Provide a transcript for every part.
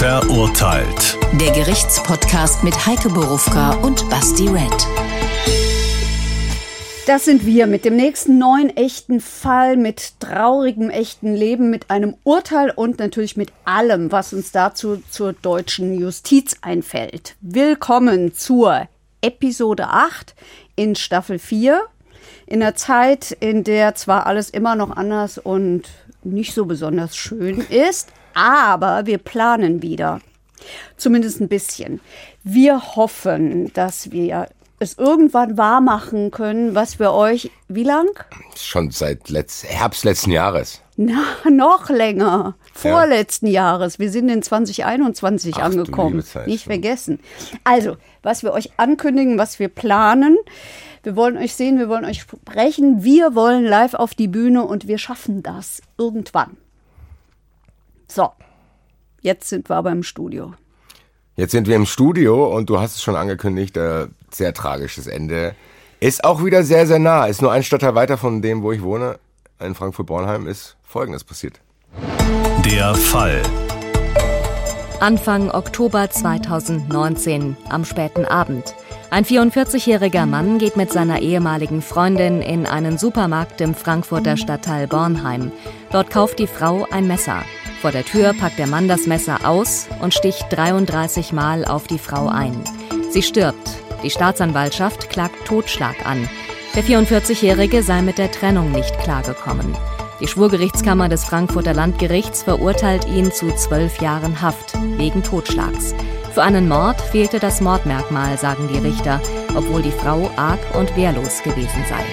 Verurteilt. Der Gerichtspodcast mit Heike Borufka und Basti Red. Das sind wir mit dem nächsten neuen echten Fall, mit traurigem echten Leben, mit einem Urteil und natürlich mit allem, was uns dazu zur deutschen Justiz einfällt. Willkommen zur Episode 8 in Staffel 4. In einer Zeit, in der zwar alles immer noch anders und nicht so besonders schön ist, aber wir planen wieder. Zumindest ein bisschen. Wir hoffen, dass wir es irgendwann wahr machen können, was wir euch, wie lang? Schon seit letzt, Herbst letzten Jahres. Na, noch länger. Vorletzten ja. Jahres. Wir sind in 2021 Ach, angekommen. Nicht vergessen. Also, was wir euch ankündigen, was wir planen. Wir wollen euch sehen, wir wollen euch sprechen. Wir wollen live auf die Bühne und wir schaffen das irgendwann. So, jetzt sind wir aber im Studio. Jetzt sind wir im Studio und du hast es schon angekündigt, äh, sehr tragisches Ende. Ist auch wieder sehr, sehr nah. Ist nur ein Stadtteil weiter von dem, wo ich wohne. In Frankfurt-Bornheim ist Folgendes passiert. Der Fall. Anfang Oktober 2019, am späten Abend. Ein 44-jähriger Mann geht mit seiner ehemaligen Freundin in einen Supermarkt im Frankfurter Stadtteil Bornheim. Dort kauft die Frau ein Messer. Vor der Tür packt der Mann das Messer aus und sticht 33 Mal auf die Frau ein. Sie stirbt. Die Staatsanwaltschaft klagt Totschlag an. Der 44-Jährige sei mit der Trennung nicht klargekommen. Die Schwurgerichtskammer des Frankfurter Landgerichts verurteilt ihn zu zwölf Jahren Haft wegen Totschlags. Für einen Mord fehlte das Mordmerkmal, sagen die Richter, obwohl die Frau arg und wehrlos gewesen sei.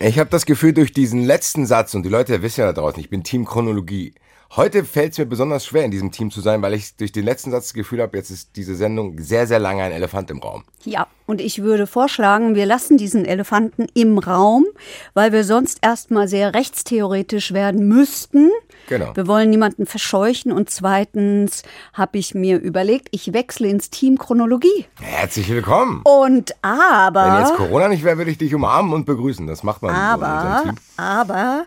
Ich habe das Gefühl, durch diesen letzten Satz, und die Leute wissen ja da draußen, ich bin Team Chronologie. Heute fällt es mir besonders schwer, in diesem Team zu sein, weil ich durch den letzten Satz das Gefühl habe, jetzt ist diese Sendung sehr, sehr lange ein Elefant im Raum. Ja, und ich würde vorschlagen, wir lassen diesen Elefanten im Raum, weil wir sonst erstmal sehr rechtstheoretisch werden müssten. Genau. Wir wollen niemanden verscheuchen und zweitens habe ich mir überlegt, ich wechsle ins Team Chronologie. Herzlich willkommen. Und aber. Wenn jetzt Corona nicht wäre, würde ich dich umarmen und begrüßen. Das macht man aber, so Aber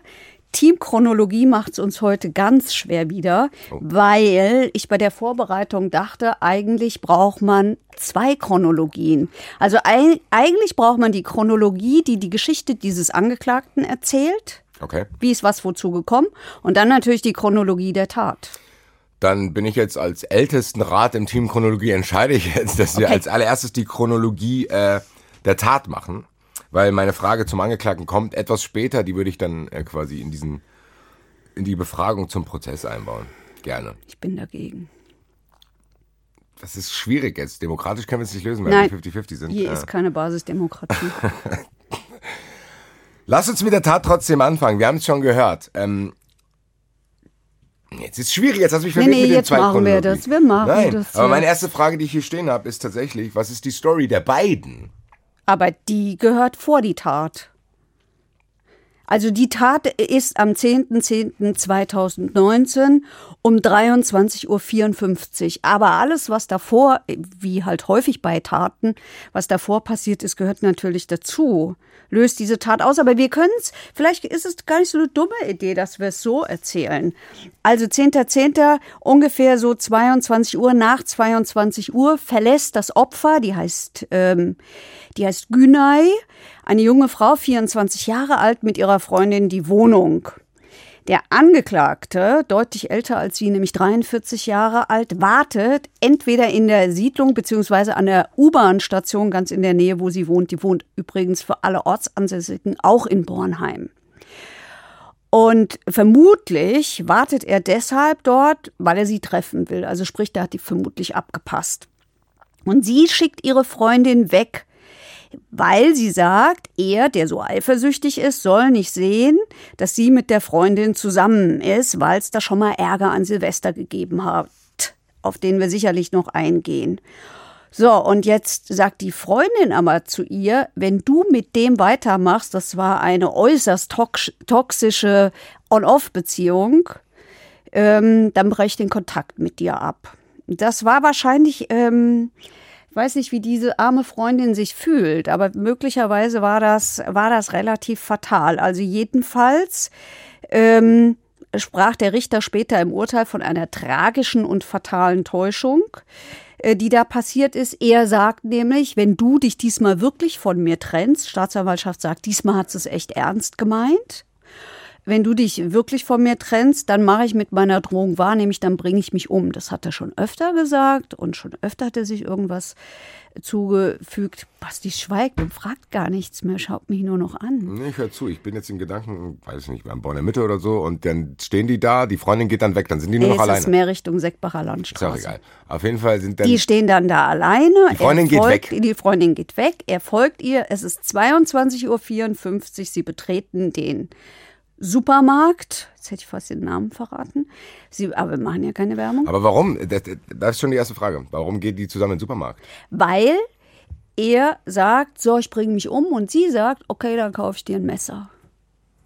Teamchronologie macht es uns heute ganz schwer wieder, oh. weil ich bei der Vorbereitung dachte, eigentlich braucht man zwei Chronologien. Also eigentlich braucht man die Chronologie, die die Geschichte dieses Angeklagten erzählt. Okay. Wie ist was wozu gekommen? Und dann natürlich die Chronologie der Tat. Dann bin ich jetzt als ältesten Rat im Team Chronologie entscheide ich jetzt, dass okay. wir als allererstes die Chronologie äh, der Tat machen weil meine Frage zum Angeklagten kommt etwas später, die würde ich dann äh, quasi in diesen, in die Befragung zum Prozess einbauen. Gerne. Ich bin dagegen. Das ist schwierig jetzt. Demokratisch können wir es nicht lösen, weil Nein, wir 50-50 sind. Hier äh. ist keine Basisdemokratie. Lass uns mit der Tat trotzdem anfangen. Wir haben es schon gehört. Ähm, Jetzt ist es schwierig, jetzt hast du mich verwirrt nee, nee, mit den jetzt zwei machen wir das. Wir machen Nein, das. Aber meine erste Frage, die ich hier stehen habe, ist tatsächlich, was ist die Story der beiden? Aber die gehört vor die Tat. Also die Tat ist am 10.10.2019 um 23.54 Uhr. Aber alles, was davor, wie halt häufig bei Taten, was davor passiert ist, gehört natürlich dazu. Löst diese Tat aus. Aber wir können es, vielleicht ist es gar nicht so eine dumme Idee, dass wir es so erzählen. Also 10.10. .10., ungefähr so 22 Uhr, nach 22 Uhr verlässt das Opfer, die heißt, ähm, die heißt Günay, eine junge Frau, 24 Jahre alt, mit ihrer Freundin die Wohnung. Der Angeklagte, deutlich älter als sie, nämlich 43 Jahre alt, wartet entweder in der Siedlung beziehungsweise an der U-Bahn-Station ganz in der Nähe, wo sie wohnt. Die wohnt übrigens für alle Ortsansässigen auch in Bornheim. Und vermutlich wartet er deshalb dort, weil er sie treffen will. Also sprich, da hat die vermutlich abgepasst. Und sie schickt ihre Freundin weg, weil sie sagt, er, der so eifersüchtig ist, soll nicht sehen, dass sie mit der Freundin zusammen ist, weil es da schon mal Ärger an Silvester gegeben hat, auf den wir sicherlich noch eingehen. So, und jetzt sagt die Freundin aber zu ihr, wenn du mit dem weitermachst, das war eine äußerst toxische On-Off-Beziehung, ähm, dann breche ich den Kontakt mit dir ab. Das war wahrscheinlich ähm, weiß nicht, wie diese arme Freundin sich fühlt, aber möglicherweise war das, war das relativ fatal. Also jedenfalls ähm, sprach der Richter später im Urteil von einer tragischen und fatalen Täuschung, äh, die da passiert ist. Er sagt nämlich, wenn du dich diesmal wirklich von mir trennst, Staatsanwaltschaft sagt, diesmal hat es echt ernst gemeint wenn du dich wirklich von mir trennst, dann mache ich mit meiner Drohung wahr, nämlich dann bringe ich mich um. Das hat er schon öfter gesagt und schon öfter hat er sich irgendwas zugefügt. Basti schweigt und fragt gar nichts mehr, schaut mich nur noch an. Nee, ich höre zu. Ich bin jetzt in Gedanken, weiß nicht, beim Bonner Mitte oder so und dann stehen die da, die Freundin geht dann weg, dann sind die nur nee, noch es alleine. ist mehr Richtung Seckbacher Landstraße. Ist auch egal. Auf jeden Fall sind dann. Die stehen dann da alleine. Die Freundin folgt, geht weg. Die Freundin geht weg. Er folgt ihr. Es ist 22.54 Uhr. Sie betreten den Supermarkt. Jetzt hätte ich fast den Namen verraten. Sie, aber wir machen ja keine Werbung. aber warum? Das, das ist schon die erste Frage. Warum geht die zusammen in den Supermarkt? Weil er sagt, so, ich bringe mich um. Und sie sagt, okay, dann kaufe ich dir ein Messer.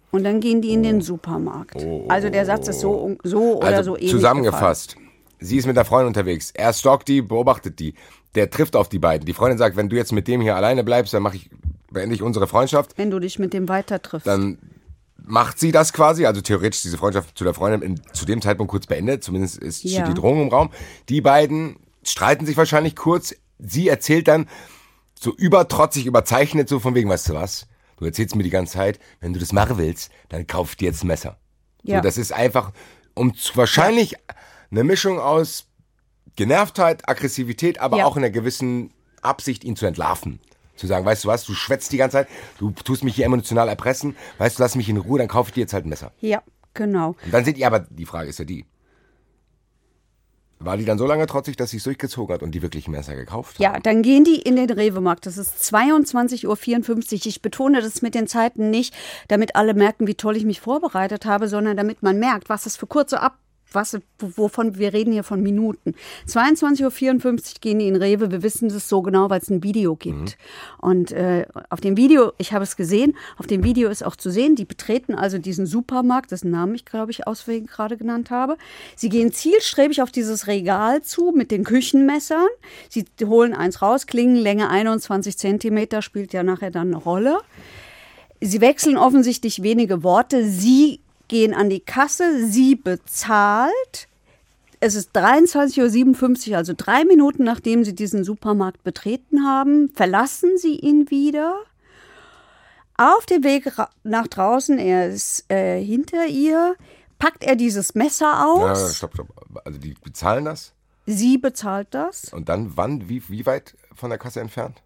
Und dann gehen die in den Supermarkt. Also der Satz ist so, so oder also so ähnlich. zusammengefasst. Sie ist mit der Freundin unterwegs. Er stalkt die, beobachtet die. Der trifft auf die beiden. Die Freundin sagt, wenn du jetzt mit dem hier alleine bleibst, dann mache ich, beende ich unsere Freundschaft. gefallen, Wenn du dich mit dem weiter triffst. Dann macht sie das quasi, also theoretisch diese Freundschaft zu der Freundin in, zu dem Zeitpunkt kurz beendet. Zumindest ist, Ja. steht die Drohung im Raum. Die beiden streiten sich wahrscheinlich kurz. Sie erzählt dann so übertrotzig, überzeichnet, so von wegen, weißt du was? Du erzählst mir die ganze Zeit, wenn du das machen willst, dann kauf dir jetzt ein Messer. Ja. So, das ist einfach, um wahrscheinlich eine Mischung aus Genervtheit, Aggressivität, aber Ja. auch in einer gewissen Absicht, ihn zu entlarven. Zu sagen, weißt du was, du schwätzt die ganze Zeit, du tust mich hier emotional erpressen, weißt du, lass mich in Ruhe, dann kaufe ich dir jetzt halt ein Messer. ja, genau. Und dann sind die, aber die Frage ist ja die, war die dann so lange trotzig, dass sie es durchgezogen hat und die wirklich ein Messer gekauft hat? Ja, dann gehen die in den Rewe-Markt. Das ist 22.54 Uhr. Ich betone das mit den Zeiten nicht, damit alle merken, wie toll ich mich vorbereitet habe, sondern damit man merkt, was es für kurze Ab was, wovon wir reden hier von Minuten. 22.54 Uhr gehen die in Rewe. Wir wissen das so genau, weil es ein Video gibt. Und äh, auf dem Video, ich habe es gesehen, auf dem Video ist auch zu sehen, die betreten also diesen Supermarkt, dessen Namen ich, glaube ich, auswählen gerade genannt habe. Sie gehen zielstrebig auf dieses Regal zu mit den Küchenmessern. Sie holen eins raus, Klingenlänge 21 Zentimeter, spielt ja nachher dann eine Rolle. Sie wechseln offensichtlich wenige Worte. Sie gehen an die Kasse, sie bezahlt. Es ist 23.57 Uhr, also drei Minuten nachdem sie diesen Supermarkt betreten haben, verlassen sie ihn wieder. Auf dem Weg nach draußen, er ist äh, hinter ihr, packt er dieses Messer Ja, aus. stopp, stopp. Also die bezahlen das Sie bezahlt das und dann wann, wie, wie weit von der Kasse entfernt?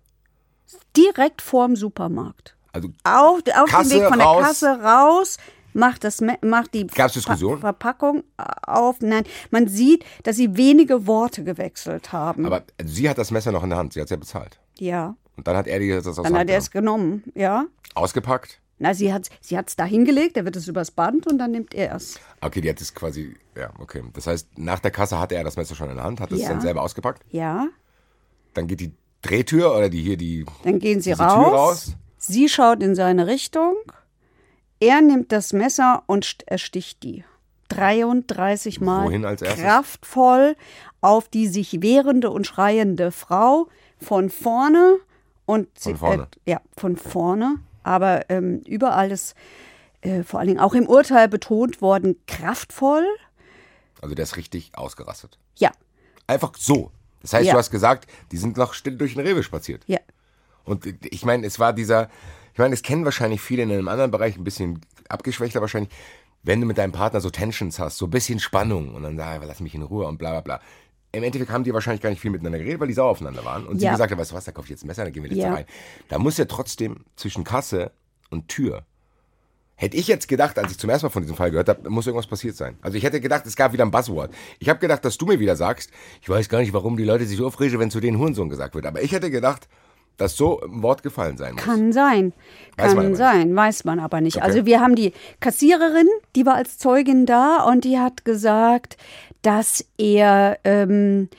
direkt vorm Supermarkt. Also Auf, auf dem Weg von raus. der Kasse raus, macht, das, macht die Gab's Diskussionen? Ver Verpackung auf. Nein, man sieht, dass sie wenige Worte gewechselt haben. aber sie hat das Messer noch in der Hand, sie hat es ja bezahlt. ja, Und dann hat er das aus der dann hat er es genommen. ja. ausgepackt. Na, sie hat sie hat's da hingelegt, er wird es übers Band und dann nimmt er es. Okay, die hat es quasi, ja, okay. Das heißt, nach der Kasse hatte er das Messer schon in der Hand, hat es Ja. dann selber ausgepackt. Ja, Dann geht die Drehtür oder die hier die dann gehen sie raus. Raus. Sie schaut in seine Richtung. Er nimmt das Messer und st- ersticht die. 33 Mal Wohin als kraftvoll auf die sich wehrende und schreiende Frau von vorne und Von sie- vorne. Äh, ja, von vorne. Aber ähm, überall ist äh, vor allen Dingen auch im Urteil betont worden, kraftvoll. Also der ist richtig ausgerastet. Ja, Einfach so. Das heißt, Ja. du hast gesagt, die sind noch still durch den Rewe spaziert. ja. Und ich meine, es war dieser, ich meine, es kennen wahrscheinlich viele in einem anderen Bereich, ein bisschen abgeschwächter wahrscheinlich, wenn du mit deinem Partner so Tensions hast, so ein bisschen Spannung und dann sag, lass mich in Ruhe und bla bla bla. Im Endeffekt haben die wahrscheinlich gar nicht viel miteinander geredet, weil die sauer aufeinander waren. Und sie Ja. gesagt hat, weißt du was, da kauf ich jetzt ein Messer, dann gehen wir jetzt Ja. da rein. Da muss ja trotzdem zwischen Kasse und Tür Hätte ich jetzt gedacht, als ich zum ersten Mal von diesem Fall gehört habe, muss irgendwas passiert sein. Also ich hätte gedacht, es gab wieder ein Buzzword. Ich habe gedacht, dass du mir wieder sagst, ich weiß gar nicht, warum die Leute sich so aufregen, wenn zu denen Hurensohn gesagt wird. Aber ich hätte gedacht, dass so ein Wort gefallen sein muss. Kann sein. Weiß Kann nicht. sein, weiß man aber nicht. Okay. Also wir haben die Kassiererin, die war als Zeugin da und die hat gesagt, dass er, ähm,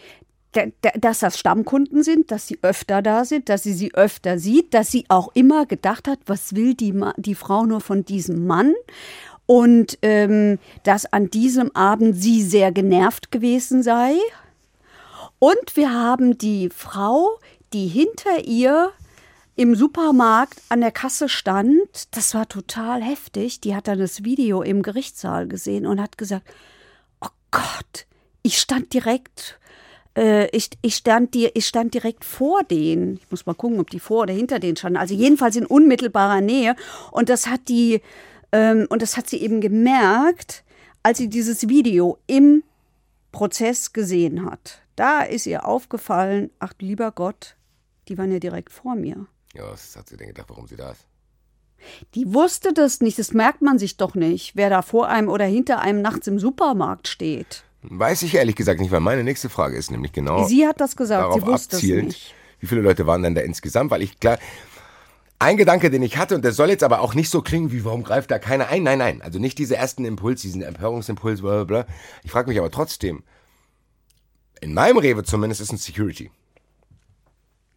da- da- dass das Stammkunden sind, dass sie öfter da sind, dass sie sie öfter sieht, dass sie auch immer gedacht hat, was will die, Ma die Frau nur von diesem Mann? Und ähm, dass an diesem Abend sie sehr genervt gewesen sei. Und wir haben die Frau, die hinter ihr im Supermarkt an der Kasse stand. Das war total heftig. Die hat dann das Video im Gerichtssaal gesehen und hat gesagt, oh Gott, ich stand direkt äh, ich, ich, stand ich stand direkt vor denen. Ich muss mal gucken, ob die vor oder hinter denen standen. Also jedenfalls in unmittelbarer Nähe. Und das hat die, ähm, und das hat sie eben gemerkt, als sie dieses Video im Prozess gesehen hat. Da ist ihr aufgefallen, ach lieber Gott, die waren ja direkt vor mir. Ja, was hat sie denn gedacht, warum sie da ist? Die wusste das nicht, das merkt man sich doch nicht, wer da vor einem oder hinter einem nachts im Supermarkt steht. Weiß ich ehrlich gesagt nicht, weil meine nächste Frage ist nämlich genau. Sie hat das gesagt, sie wusste es nicht. Wie viele Leute waren denn da insgesamt? Weil ich klar. Ein Gedanke, den ich hatte, und der soll jetzt aber auch nicht so klingen, wie warum greift da keiner ein? Nein, nein. Also nicht diese ersten Impuls, diesen Empörungsimpuls, bla bla bla. Ich frage mich aber trotzdem, in meinem Rewe zumindest ist ein Security.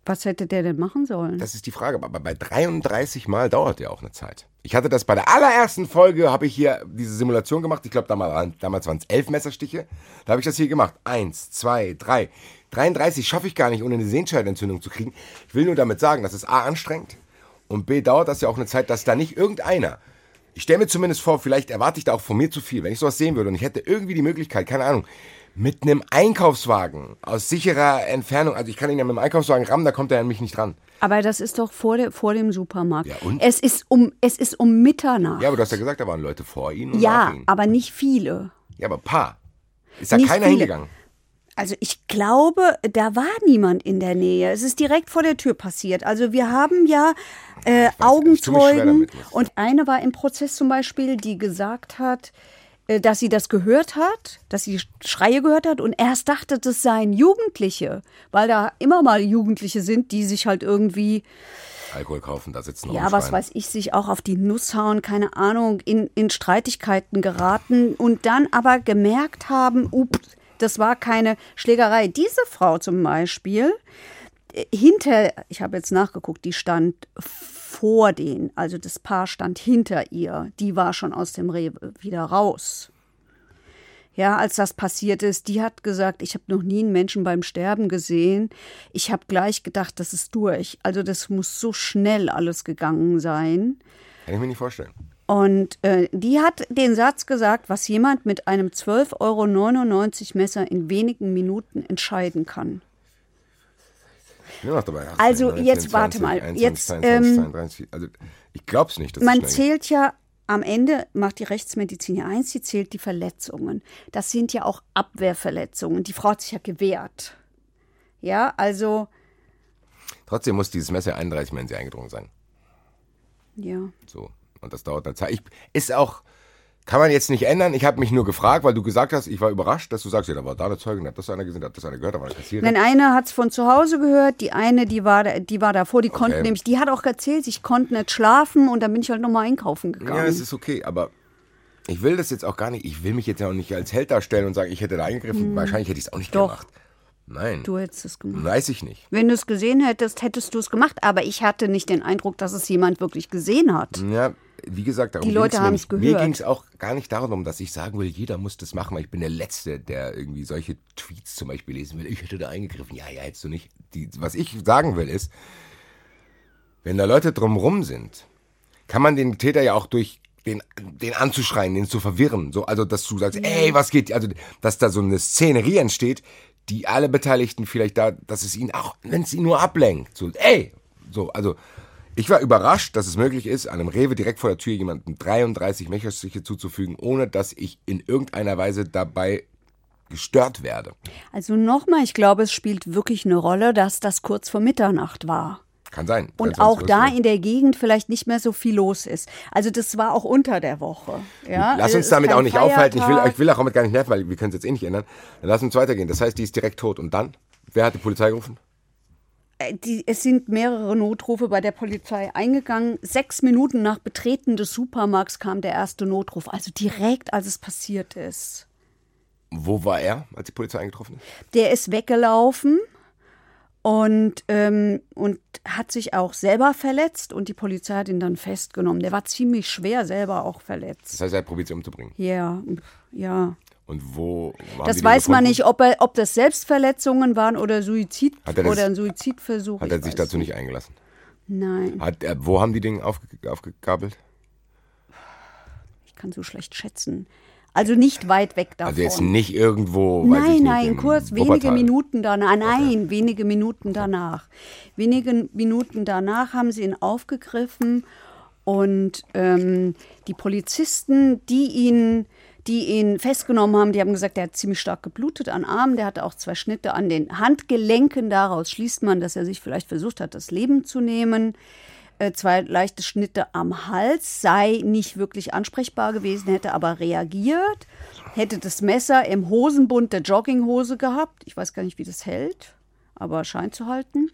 Was hätte der denn machen sollen? Das ist die Frage. Aber bei 33 Mal dauert ja auch eine Zeit. Ich hatte das bei der allerersten Folge, habe ich hier diese Simulation gemacht. Ich glaube, damals, waren es elf Messerstiche. Da habe ich das hier gemacht. Eins, zwei, drei. 33 schaffe ich gar nicht, ohne eine Sehenscheidenentzündung zu kriegen. Ich will nur damit sagen, das ist A anstrengend und B dauert das ja auch eine Zeit, dass da nicht irgendeiner ich stelle mir zumindest vor, vielleicht erwarte ich da auch von mir zu viel. Wenn ich sowas sehen würde und ich hätte irgendwie die Möglichkeit, keine Ahnung, mit einem Einkaufswagen aus sicherer Entfernung, also ich kann ihn ja mit dem Einkaufswagen rammen, da kommt er an mich nicht dran. Aber das ist doch vor, de, vor dem Supermarkt. Ja, und? Es, ist um, es ist um Mitternacht. Ja, aber du hast ja gesagt, da waren Leute vor ihnen. ja, aber nicht viele. Ja, aber ein paar. Ist da nicht keiner viele. hingegangen? Also ich glaube, da war niemand in der Nähe. Es ist direkt vor der Tür passiert. Also wir haben ja äh, Augenzeugen und eine war im Prozess zum Beispiel, die gesagt hat, dass sie das gehört hat, dass sie Schreie gehört hat und erst dachte, das seien Jugendliche, weil da immer mal Jugendliche sind, die sich halt irgendwie Alkohol kaufen, da sitzen Ja, was weiß ich, sich auch auf die Nuss hauen, keine Ahnung, in, in Streitigkeiten geraten und dann aber gemerkt haben, ups, das war keine Schlägerei. Diese Frau zum Beispiel, äh, hinter, ich habe jetzt nachgeguckt, die stand vor denen, also das Paar stand hinter ihr, die war schon aus dem Rewe wieder raus. Ja, als das passiert ist, die hat gesagt, ich habe noch nie einen Menschen beim Sterben gesehen. Ich habe gleich gedacht, das ist durch. Also das muss so schnell alles gegangen sein. Kann ich mir nicht vorstellen. Und äh, die hat den Satz gesagt, was jemand mit einem 12,99 Euro Messer in wenigen Minuten entscheiden kann. Ja, dabei, also 19, jetzt 20, warte mal. 21, jetzt, 22, ähm, 32, also ich glaube es nicht. man zählt ja am Ende macht die Rechtsmedizin ja eins, sie zählt die Verletzungen. Das sind ja auch Abwehrverletzungen. Die Frau hat sich ja gewehrt. Ja, also. Trotzdem muss dieses Messer 31 Mal in sie eingedrungen sein. Ja. So. Und das dauert eine Zeit. Ich, ist auch, kann man jetzt nicht ändern. Ich habe mich nur gefragt, weil du gesagt hast, ich war überrascht, dass du sagst, ja, da war da eine Zeugin, hat das einer gesehen, hat das einer gehört, da war eine Kassiererin. Nein, eine hat es von zu Hause gehört, die eine, die war, die war davor, die okay. konnte nämlich, die hat auch erzählt, ich konnte nicht schlafen und dann bin ich halt nochmal einkaufen gegangen. Ja, es ist okay, aber ich will das jetzt auch gar nicht, ich will mich jetzt ja auch nicht als Held darstellen und sagen, ich hätte da eingegriffen. Hm. Wahrscheinlich hätte ich es auch nicht Doch. gemacht. Nein. Du hättest es gemacht. Weiß ich nicht. Wenn du es gesehen hättest, hättest du es gemacht. Aber ich hatte nicht den Eindruck, dass es jemand wirklich gesehen hat. Ja, wie gesagt, darum die Leute haben es gehört. Mir ging es auch gar nicht darum, dass ich sagen will, jeder muss das machen, weil ich bin der Letzte, der irgendwie solche Tweets zum Beispiel lesen will. Ich hätte da eingegriffen. Ja, ja, hättest du nicht. Die, was ich sagen will ist, wenn da Leute drumrum sind, kann man den Täter ja auch durch den, den anzuschreien, den zu verwirren. So, also, dass du sagst, ey, was geht? Also, dass da so eine Szenerie entsteht, die alle Beteiligten vielleicht da, dass es ihn auch, wenn es ihn nur ablenkt. So, ey! So, also, ich war überrascht, dass es möglich ist, einem Rewe direkt vor der Tür jemanden 33 Messerstiche zuzufügen, ohne dass ich in irgendeiner Weise dabei gestört werde. Also nochmal, ich glaube, es spielt wirklich eine Rolle, dass das kurz vor Mitternacht war. Kann sein. Und auch da in der Gegend vielleicht nicht mehr so viel los ist. Also das war auch unter der Woche. Ja? Lass uns damit auch nicht Feiertag. aufhalten. Ich will, ich will auch damit gar nicht nerven, weil wir können es jetzt eh nicht ändern. Dann lass uns weitergehen. Das heißt, die ist direkt tot. Und dann? Wer hat die Polizei gerufen? Äh, die, es sind mehrere Notrufe bei der Polizei eingegangen. Sechs Minuten nach Betreten des Supermarkts kam der erste Notruf, also direkt als es passiert ist. Wo war er, als die Polizei eingetroffen ist? Der ist weggelaufen und, ähm, und hat sich auch selber verletzt und die Polizei hat ihn dann festgenommen. Der war ziemlich schwer selber auch verletzt. Das heißt, er hat probiert, sie umzubringen? Ja, ja. Und wo Das weiß man nicht, ob, er, ob das Selbstverletzungen waren oder Suizid das, oder ein Suizidversuch. Hat er sich dazu nicht eingelassen? Nein. Hat, äh, wo haben die den aufge aufgegabelt? Ich kann so schlecht schätzen. Also nicht weit weg davon. Also jetzt nicht irgendwo. Nein, nicht, nein, in kurz, wenige. Minuten danach. Nein, wenige Minuten danach. Wenige Minuten danach haben sie ihn aufgegriffen und ähm, die Polizisten, die ihn, die ihn festgenommen haben, die haben gesagt, der hat ziemlich stark geblutet an Armen, der hatte auch zwei Schnitte an den Handgelenken. Daraus schließt man, dass er sich vielleicht versucht hat, das Leben zu nehmen äh, zwei leichte Schnitte am Hals, sei nicht wirklich ansprechbar gewesen, hätte aber reagiert, hätte das Messer im Hosenbund der Jogginghose gehabt. Ich weiß gar nicht, wie das hält, aber scheint zu halten.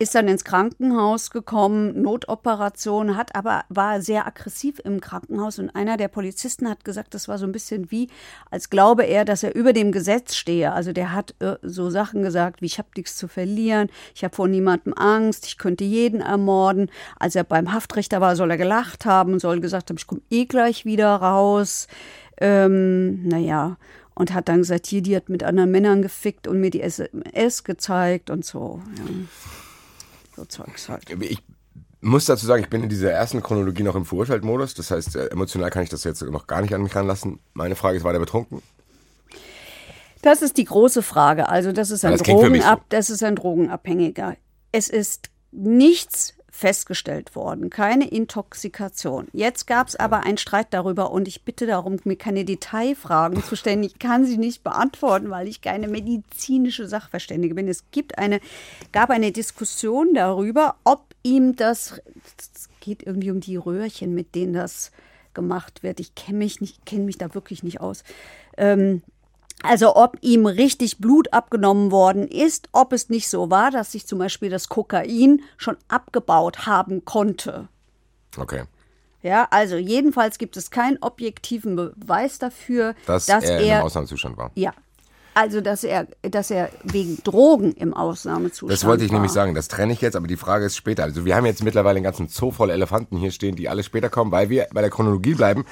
Ist dann ins Krankenhaus gekommen, Notoperation, hat aber war sehr aggressiv im Krankenhaus und einer der Polizisten hat gesagt, das war so ein bisschen wie, als glaube er, dass er über dem Gesetz stehe. Also der hat äh, so Sachen gesagt, wie ich habe nichts zu verlieren, ich habe vor niemandem Angst, ich könnte jeden ermorden. Als er beim Haftrichter war, soll er gelacht haben, soll gesagt haben, ich komme eh gleich wieder raus. Ähm, naja, und hat dann gesagt, hier, die hat mit anderen Männern gefickt und mir die SMS gezeigt und so. Ja. So Zeugs halt. Ich muss dazu sagen, ich bin in dieser ersten Chronologie noch im Verurteilt-Modus. Das heißt, äh, emotional kann ich das jetzt noch gar nicht an mich ranlassen. Meine Frage ist, war der betrunken? Das ist die große Frage. Also das ist ein, Das mich so. Drogenab das ist ein Drogenabhängiger. Es ist nichts festgestellt worden, keine Intoxikation. Jetzt gab es aber einen Streit darüber und ich bitte darum, mir keine Detailfragen zu stellen. Ich kann sie nicht beantworten, weil ich keine medizinische Sachverständige bin. Es gibt eine, gab eine Diskussion darüber, ob ihm das, es geht irgendwie um die Röhrchen, mit denen das gemacht wird. Ich kenne mich nicht, kenne mich da wirklich nicht aus. Ähm, also ob ihm richtig Blut abgenommen worden ist, ob es nicht so war, dass sich zum Beispiel das Kokain schon abgebaut haben konnte. Okay. Ja, also jedenfalls gibt es keinen objektiven Beweis dafür, Dass, dass er, er, einem Ausnahmezustand war. ja, also dass er, dass er wegen Drogen im Ausnahmezustand Das wollte ich war. nämlich sagen, das trenne ich jetzt, aber die Frage ist später. Also wir haben jetzt mittlerweile einen ganzen Zoo voll Elefanten hier stehen, die alle später kommen, weil wir bei der Chronologie bleiben.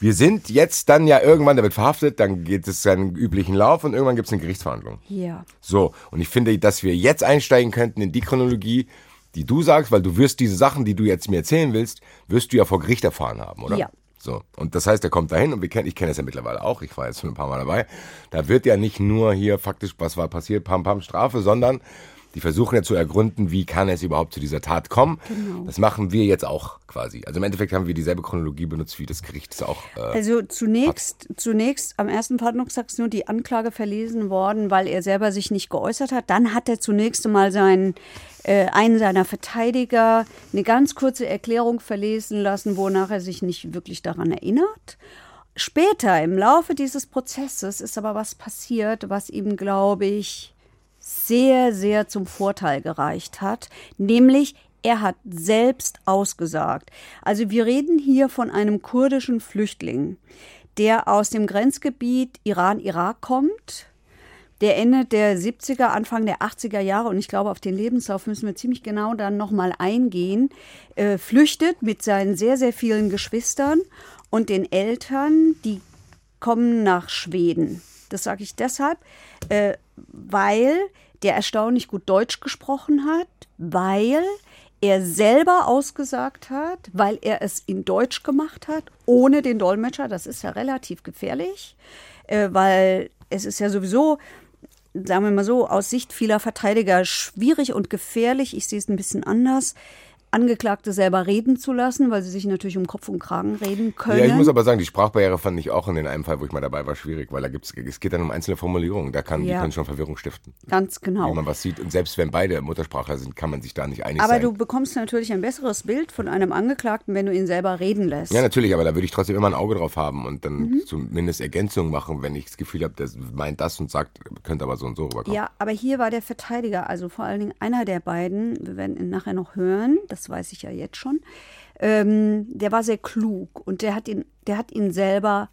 Wir sind jetzt dann ja irgendwann, der wird verhaftet, dann geht es seinen üblichen Lauf und irgendwann gibt es eine Gerichtsverhandlung. Ja. So, und ich finde, dass wir jetzt einsteigen könnten in die Chronologie, die du sagst, weil du wirst diese Sachen, die du jetzt mir erzählen willst, wirst du ja vor Gericht erfahren haben, oder? Ja. So, und das heißt, er kommt dahin und wir kennen, ich kenne es ja mittlerweile auch, ich war jetzt schon ein paar Mal dabei, da wird ja nicht nur hier faktisch, was war passiert, pam, pam, Strafe, sondern die versuchen ja zu ergründen, wie kann es überhaupt zu dieser Tat kommen. Genau. Das machen wir jetzt auch quasi. Also im Endeffekt haben wir dieselbe Chronologie benutzt, wie das Gericht es auch äh, Also zunächst, zunächst am ersten Verhandlungstag ist nur die Anklage verlesen worden, weil er selber sich nicht geäußert hat. Dann hat er zunächst einmal seinen, äh, einen seiner Verteidiger eine ganz kurze Erklärung verlesen lassen, wonach er sich nicht wirklich daran erinnert. Später im Laufe dieses Prozesses ist aber was passiert, was ihm, glaube ich, sehr, sehr zum Vorteil gereicht hat, nämlich er hat selbst ausgesagt. Also wir reden hier von einem kurdischen Flüchtling, der aus dem Grenzgebiet Iran-Irak kommt, der Ende der 70er, Anfang der 80er Jahre, und ich glaube, auf den Lebenslauf müssen wir ziemlich genau dann nochmal eingehen, äh, flüchtet mit seinen sehr, sehr vielen Geschwistern und den Eltern, die kommen nach Schweden. Das sage ich deshalb, äh, weil der erstaunlich gut Deutsch gesprochen hat, weil er selber ausgesagt hat, weil er es in Deutsch gemacht hat, ohne den Dolmetscher. Das ist ja relativ gefährlich, äh, weil es ist ja sowieso, sagen wir mal so, aus Sicht vieler Verteidiger schwierig und gefährlich. Ich sehe es ein bisschen anders. Angeklagte selber reden zu lassen, weil sie sich natürlich um Kopf und Kragen reden können. Ja, ich muss aber sagen, die Sprachbarriere fand ich auch in den einem Fall, wo ich mal dabei war, schwierig, weil da gibt's, es geht dann um einzelne Formulierungen, da kann, die Ja. können schon Verwirrung stiften. Ganz genau. Wie man was sieht und selbst wenn beide Muttersprachler sind, kann man sich da nicht einig Aber sein. du bekommst natürlich ein besseres Bild von einem Angeklagten, wenn du ihn selber reden lässt. ja, natürlich, aber da würde ich trotzdem immer ein Auge drauf haben und dann Mhm. zumindest Ergänzungen machen, wenn ich das Gefühl habe, der meint das und sagt, könnte aber so und so rüberkommen. Ja, aber hier war der Verteidiger, also vor allen Dingen einer der beiden, wir werden ihn nachher noch hören, das weiß ich ja jetzt schon, ähm, der war sehr klug und der hat ihn, der hat ihn selber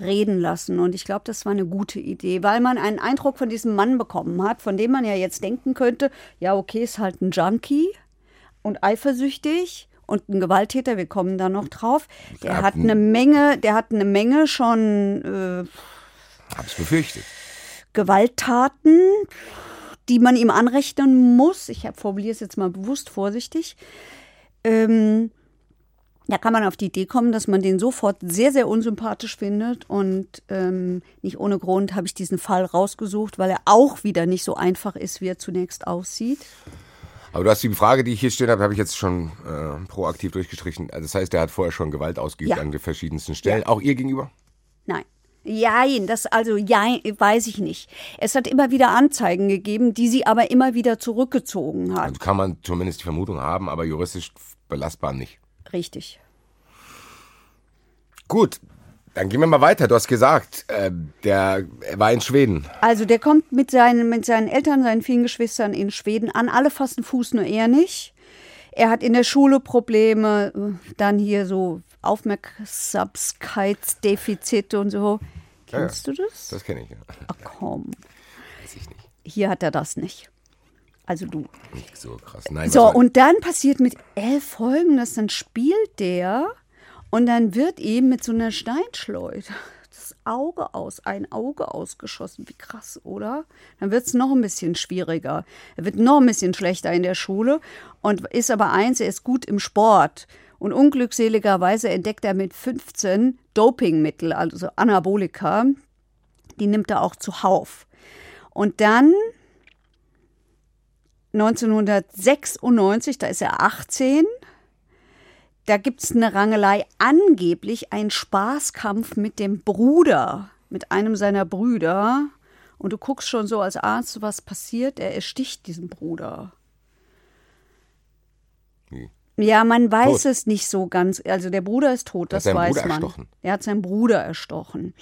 reden lassen. Und ich glaube, das war eine gute Idee, weil man einen Eindruck von diesem Mann bekommen hat, von dem man ja jetzt denken könnte, ja, okay, ist halt ein Junkie und eifersüchtig und ein Gewalttäter, wir kommen da noch drauf. Der hat hat ein- eine Menge, der hat eine Menge schon äh, Hab's befürchtet. Gewalttaten, die man ihm anrechnen muss. Ich formuliere es jetzt mal bewusst vorsichtig. Ähm, da kann man auf die Idee kommen, dass man den sofort sehr, sehr unsympathisch findet. Und ähm, nicht ohne Grund habe ich diesen Fall rausgesucht, weil er auch wieder nicht so einfach ist, wie er zunächst aussieht. Aber du hast die Frage, die ich hier stehen habe, habe ich jetzt schon äh, proaktiv durchgestrichen. Also das heißt, er hat vorher schon Gewalt ausgeübt Ja. an den verschiedensten Stellen. Ja. Auch ihr gegenüber? Nein. Jein, das also jein, weiß ich nicht. Es hat immer wieder Anzeigen gegeben, die sie aber immer wieder zurückgezogen hat. Also kann man zumindest die Vermutung haben, aber juristisch belastbar nicht. Richtig. Gut, dann gehen wir mal weiter. Du hast gesagt, äh, der er war in Schweden. Also der kommt mit seinen, mit seinen Eltern, seinen vielen Geschwistern in Schweden an. Alle fassen Fuß, nur er nicht. Er hat in der Schule Probleme, äh, dann hier so Aufmerksamkeitsdefizite und so. Kennst du das? Das kenne ich, ja. Ach komm, Weiß ich nicht. hier hat er das nicht. Also du. Nicht so krass. Nein, So, und dann passiert mit elf Folgendes, dann spielt der und dann wird ihm mit so einer Steinschleuse das Auge aus, ein Auge ausgeschossen. Wie krass, oder? Dann wird es noch ein bisschen schwieriger. Er wird noch ein bisschen schlechter in der Schule und ist aber eins, er ist gut im Sport. Und unglückseligerweise entdeckt er mit 15 Dopingmittel, also Anabolika. Die nimmt er auch zuhauf. Und dann 1996, da ist er 18, da gibt es eine Rangelei, angeblich ein Spaßkampf mit dem Bruder, mit einem seiner Brüder. Und du guckst schon so als Arzt, was passiert. Er ersticht diesen Bruder. Wie? Ja, man weiß Tot. es nicht so ganz. Also der Bruder ist tot, das weiß Bruder man. erstochen. Er hat seinen Bruder erstochen.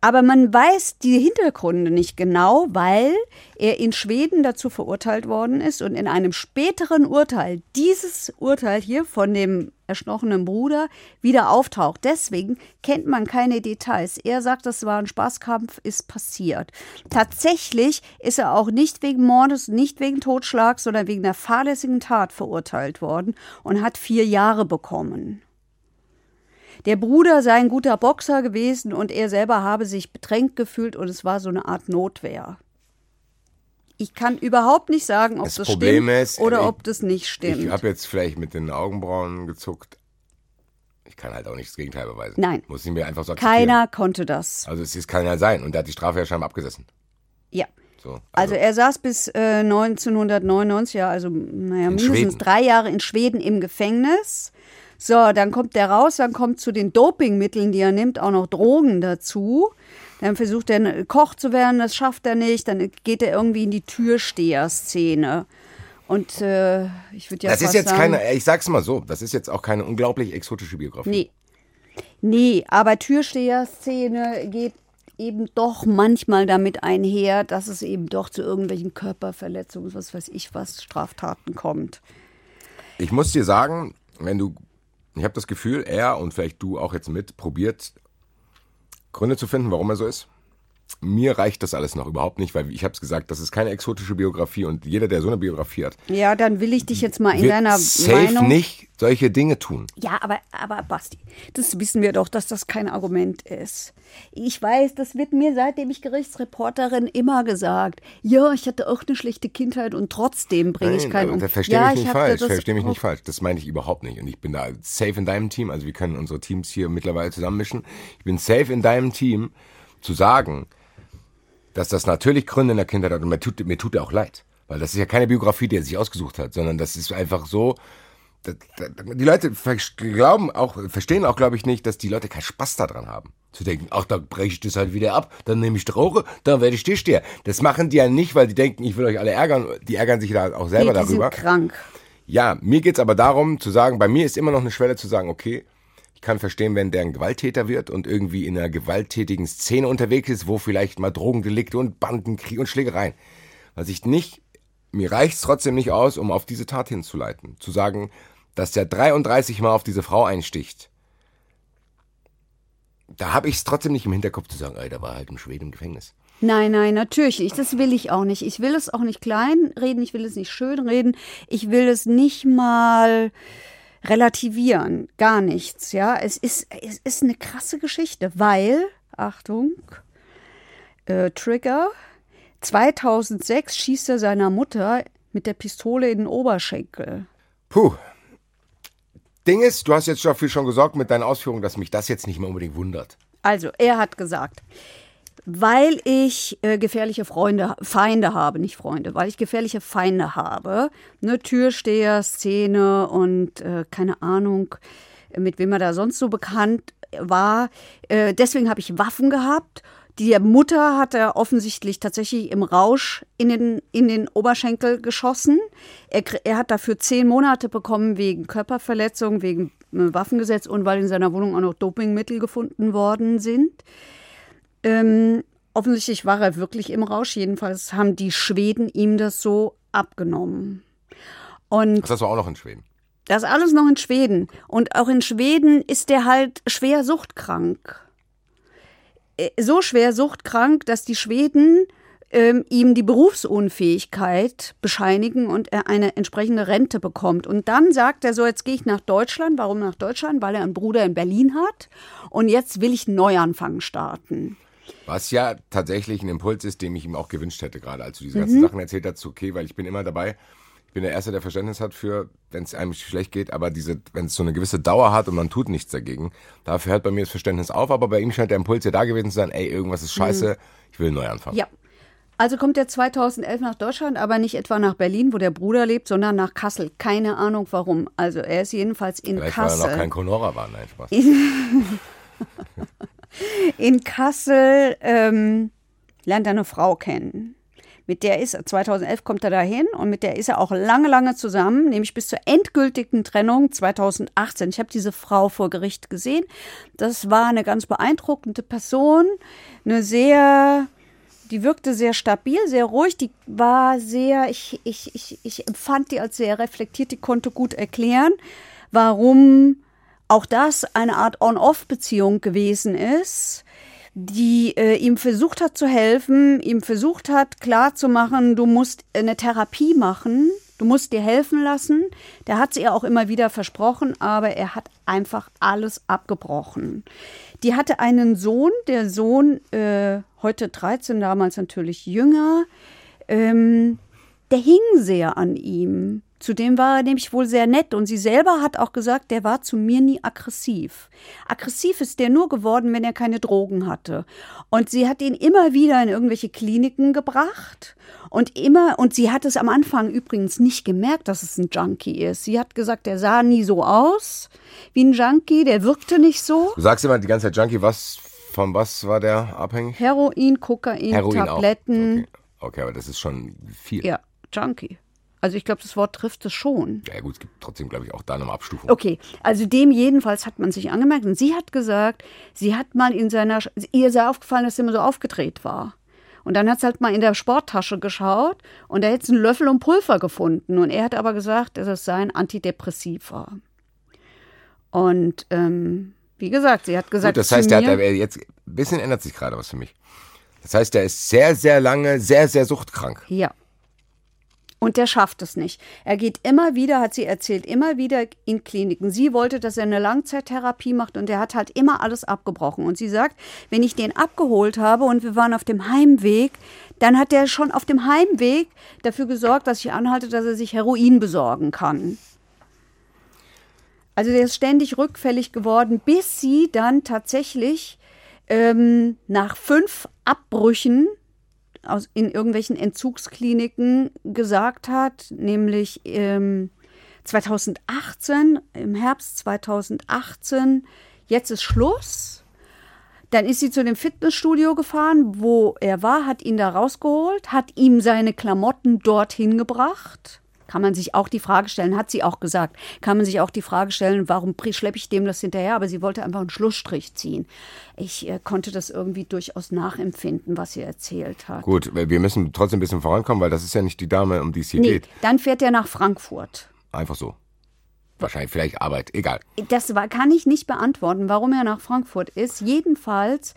Aber man weiß die Hintergründe nicht genau, weil er in Schweden dazu verurteilt worden ist und in einem späteren Urteil dieses Urteil hier von dem erstochenen Bruder wieder auftaucht. Deswegen kennt man keine Details. Er sagt, das war ein Spaßkampf, ist passiert. Tatsächlich ist er auch nicht wegen Mordes, nicht wegen Totschlags, sondern wegen einer fahrlässigen Tat verurteilt worden und hat vier Jahre bekommen. Der Bruder sei ein guter Boxer gewesen und er selber habe sich bedrängt gefühlt und es war so eine Art Notwehr. Ich kann überhaupt nicht sagen, ob Das das, Problem stimmt ist, oder ich- ob das nicht stimmt. Ich habe jetzt vielleicht mit den Augenbrauen gezuckt. Ich kann halt auch nicht das Gegenteil beweisen. Nein. Muss ich mir einfach so akzeptieren. Keiner konnte das. Also es ist- kann ja sein. Und der hat die Strafe ja scheinbar abgesessen. Ja. So, Also er saß bis äh, 1999, ja, also naja, mindestens Schweden. drei Jahre in Schweden im Gefängnis. So, dann kommt der raus, dann kommt zu den Dopingmitteln, die er nimmt, auch noch Drogen dazu. Dann versucht er Koch zu werden, das schafft er nicht. Dann geht er irgendwie in die Türsteher-Szene. Und äh, ich würde ja das ist jetzt sagen, keine, ich sag's mal so, das ist jetzt auch keine unglaublich exotische Biografie. Nee. Nee, aber Türsteher-Szene geht eben doch manchmal damit einher, dass es eben doch zu irgendwelchen Körperverletzungen, was weiß ich was, Straftaten kommt. Ich muss dir sagen, wenn du, ich habe das Gefühl, er und vielleicht du auch jetzt mit, probiert Gründe zu finden, warum er so ist. Mir reicht das alles noch überhaupt nicht, weil ich habe es gesagt, das ist keine exotische Biografie und jeder, der so eine Biografie hat, Ja, dann will ich dich jetzt mal in deiner safe Meinung. nicht solche Dinge tun. Ja, aber, aber Basti, das wissen wir doch, dass das kein Argument ist. Ich weiß, das wird mir, seitdem ich Gerichtsreporterin immer gesagt. Ja, ich hatte auch eine schlechte Kindheit und trotzdem bringe ich keinen um. da versteh ja, mich nicht falsch. das Versteh mich nicht falsch. Das meine ich überhaupt nicht. Und ich bin da safe in deinem Team. Also wir können unsere Teams hier mittlerweile zusammenmischen. Ich bin safe in deinem Team zu sagen, dass das natürlich Gründe in der Kindheit hat. Und mir tut, mir tut er auch leid. Weil das ist ja keine Biografie, die er sich ausgesucht hat, sondern das ist einfach so. da- da- Die Leute glauben auch, verstehen auch, glaube ich, nicht, dass die Leute keinen Spaß daran haben. Zu denken, ach, da breche ich das halt wieder ab, dann nehme ich Droge, dann werde ich Türsteher. Das machen die ja nicht, weil die denken, ich will euch alle ärgern. Die ärgern sich da auch selber nee, die darüber. Sind krank. Ja, mir geht's aber darum zu sagen, bei mir ist immer noch eine Schwelle zu sagen, okay, ich kann verstehen, wenn der ein Gewalttäter wird und irgendwie in einer gewalttätigen Szene unterwegs ist, wo vielleicht mal Drogendelikte und Bandenkrieg und Schlägereien. Was ich nicht, mir reicht's trotzdem nicht aus, um auf diese Tat hinzuleiten. Zu sagen, dass der 33 Mal auf diese Frau einsticht. Da habe ich es trotzdem nicht im Hinterkopf zu sagen, ey, der war halt im Schweden im Gefängnis. Nein, nein, natürlich nicht. Das will ich auch nicht. Ich will es auch nicht kleinreden, ich will es nicht schönreden, ich will es nicht mal relativieren, gar nichts, ja. Es ist, es ist eine krasse Geschichte, weil, Achtung, äh, Trigger, 2006 schießt er seiner Mutter mit der Pistole in den Oberschenkel. Puh. Ding ist, du hast jetzt dafür schon gesorgt mit deinen Ausführungen, dass mich das jetzt nicht mehr unbedingt wundert. Also, er hat gesagt, weil ich äh, gefährliche Freunde, Feinde habe, nicht Freunde, weil ich gefährliche Feinde habe, ne, Türsteher, Szene und äh, keine Ahnung, mit wem er da sonst so bekannt war. Äh, deswegen habe ich Waffen gehabt. Die Mutter hat er offensichtlich tatsächlich im Rausch in den, in den Oberschenkel geschossen. Er, er hat dafür zehn Monate bekommen wegen Körperverletzung, wegen äh, Waffengesetz und weil in seiner Wohnung auch noch Dopingmittel gefunden worden sind. Ähm, offensichtlich war er wirklich im Rausch. Jedenfalls haben die Schweden ihm das so abgenommen. Und das war auch noch in Schweden. Das alles noch in Schweden. Und auch in Schweden ist er halt schwer suchtkrank. Äh, so schwer suchtkrank, dass die Schweden ähm, ihm die Berufsunfähigkeit bescheinigen und er eine entsprechende Rente bekommt. Und dann sagt er so, jetzt gehe ich nach Deutschland. Warum nach Deutschland? Weil er einen Bruder in Berlin hat. Und jetzt will ich einen Neuanfang starten. Was ja tatsächlich ein Impuls ist, den ich ihm auch gewünscht hätte, gerade als du diese ganzen mhm. Sachen erzählt hast, okay, weil ich bin immer dabei bin der Erste, der Verständnis hat für, wenn es einem schlecht geht, aber diese, wenn es so eine gewisse Dauer hat und man tut nichts dagegen, dafür hört bei mir das Verständnis auf, aber bei ihm scheint der Impuls ja da gewesen zu sein, ey, irgendwas ist scheiße, mhm. ich will neu anfangen. Ja. Also kommt er 2011 nach Deutschland, aber nicht etwa nach Berlin, wo der Bruder lebt, sondern nach Kassel. Keine Ahnung warum. Also er ist jedenfalls in Vielleicht Kassel. Weil er noch kein Conora war, nein, Spaß. in Kassel ähm, lernt er eine Frau kennen. Mit der ist 2011 kommt er dahin und mit der ist er auch lange, lange zusammen, nämlich bis zur endgültigen Trennung 2018. Ich habe diese Frau vor Gericht gesehen. Das war eine ganz beeindruckende Person, eine sehr die wirkte sehr stabil, sehr ruhig, die war sehr, ich, ich, ich, ich empfand die als sehr reflektiert, die konnte gut erklären, warum auch das eine Art On-Off-Beziehung gewesen ist die äh, ihm versucht hat zu helfen, ihm versucht hat klarzumachen, du musst eine Therapie machen, du musst dir helfen lassen. Der hat sie ja auch immer wieder versprochen, aber er hat einfach alles abgebrochen. Die hatte einen Sohn, der Sohn, äh, heute 13, damals natürlich jünger, ähm, der hing sehr an ihm. Zudem war er nämlich wohl sehr nett und sie selber hat auch gesagt, der war zu mir nie aggressiv. Aggressiv ist der nur geworden, wenn er keine Drogen hatte. Und sie hat ihn immer wieder in irgendwelche Kliniken gebracht und immer, und sie hat es am Anfang übrigens nicht gemerkt, dass es ein Junkie ist. Sie hat gesagt, der sah nie so aus wie ein Junkie, der wirkte nicht so. Du sagst immer die ganze Zeit Junkie, was, von was war der abhängig? Heroin, Kokain, Heroin Tabletten. Okay. okay, aber das ist schon viel. Ja, Junkie. Also ich glaube, das Wort trifft es schon. Ja gut, es gibt trotzdem, glaube ich, auch da eine Abstufung. Okay, also dem jedenfalls hat man sich angemerkt. Und sie hat gesagt, sie hat mal in seiner, ihr sei aufgefallen, dass er immer so aufgedreht war. Und dann hat sie halt mal in der Sporttasche geschaut und da hätte sie einen Löffel und Pulver gefunden. Und er hat aber gesagt, dass es sei ein Antidepressiva. Und ähm, wie gesagt, sie hat gesagt, Gut, das heißt, der hat jetzt ein bisschen ändert sich gerade was für mich. Das heißt, der ist sehr, sehr lange, sehr, sehr suchtkrank. Ja. Und der schafft es nicht. Er geht immer wieder, hat sie erzählt, immer wieder in Kliniken. Sie wollte, dass er eine Langzeittherapie macht und er hat halt immer alles abgebrochen. Und sie sagt, wenn ich den abgeholt habe und wir waren auf dem Heimweg, dann hat er schon auf dem Heimweg dafür gesorgt, dass ich anhalte, dass er sich Heroin besorgen kann. Also der ist ständig rückfällig geworden, bis sie dann tatsächlich ähm, nach fünf Abbrüchen aus, in irgendwelchen Entzugskliniken gesagt hat, nämlich ähm, 2018, im Herbst 2018, jetzt ist Schluss. Dann ist sie zu dem Fitnessstudio gefahren, wo er war, hat ihn da rausgeholt, hat ihm seine Klamotten dorthin gebracht kann man sich auch die Frage stellen, hat sie auch gesagt, kann man sich auch die Frage stellen, warum schleppe ich dem das hinterher? Aber sie wollte einfach einen Schlussstrich ziehen. Ich äh, konnte das irgendwie durchaus nachempfinden, was sie erzählt hat. Gut, wir müssen trotzdem ein bisschen vorankommen, weil das ist ja nicht die Dame, um die es hier nee, geht. Dann fährt er nach Frankfurt. Einfach so. Wahrscheinlich vielleicht Arbeit, egal. Das war, kann ich nicht beantworten, warum er nach Frankfurt ist. Jedenfalls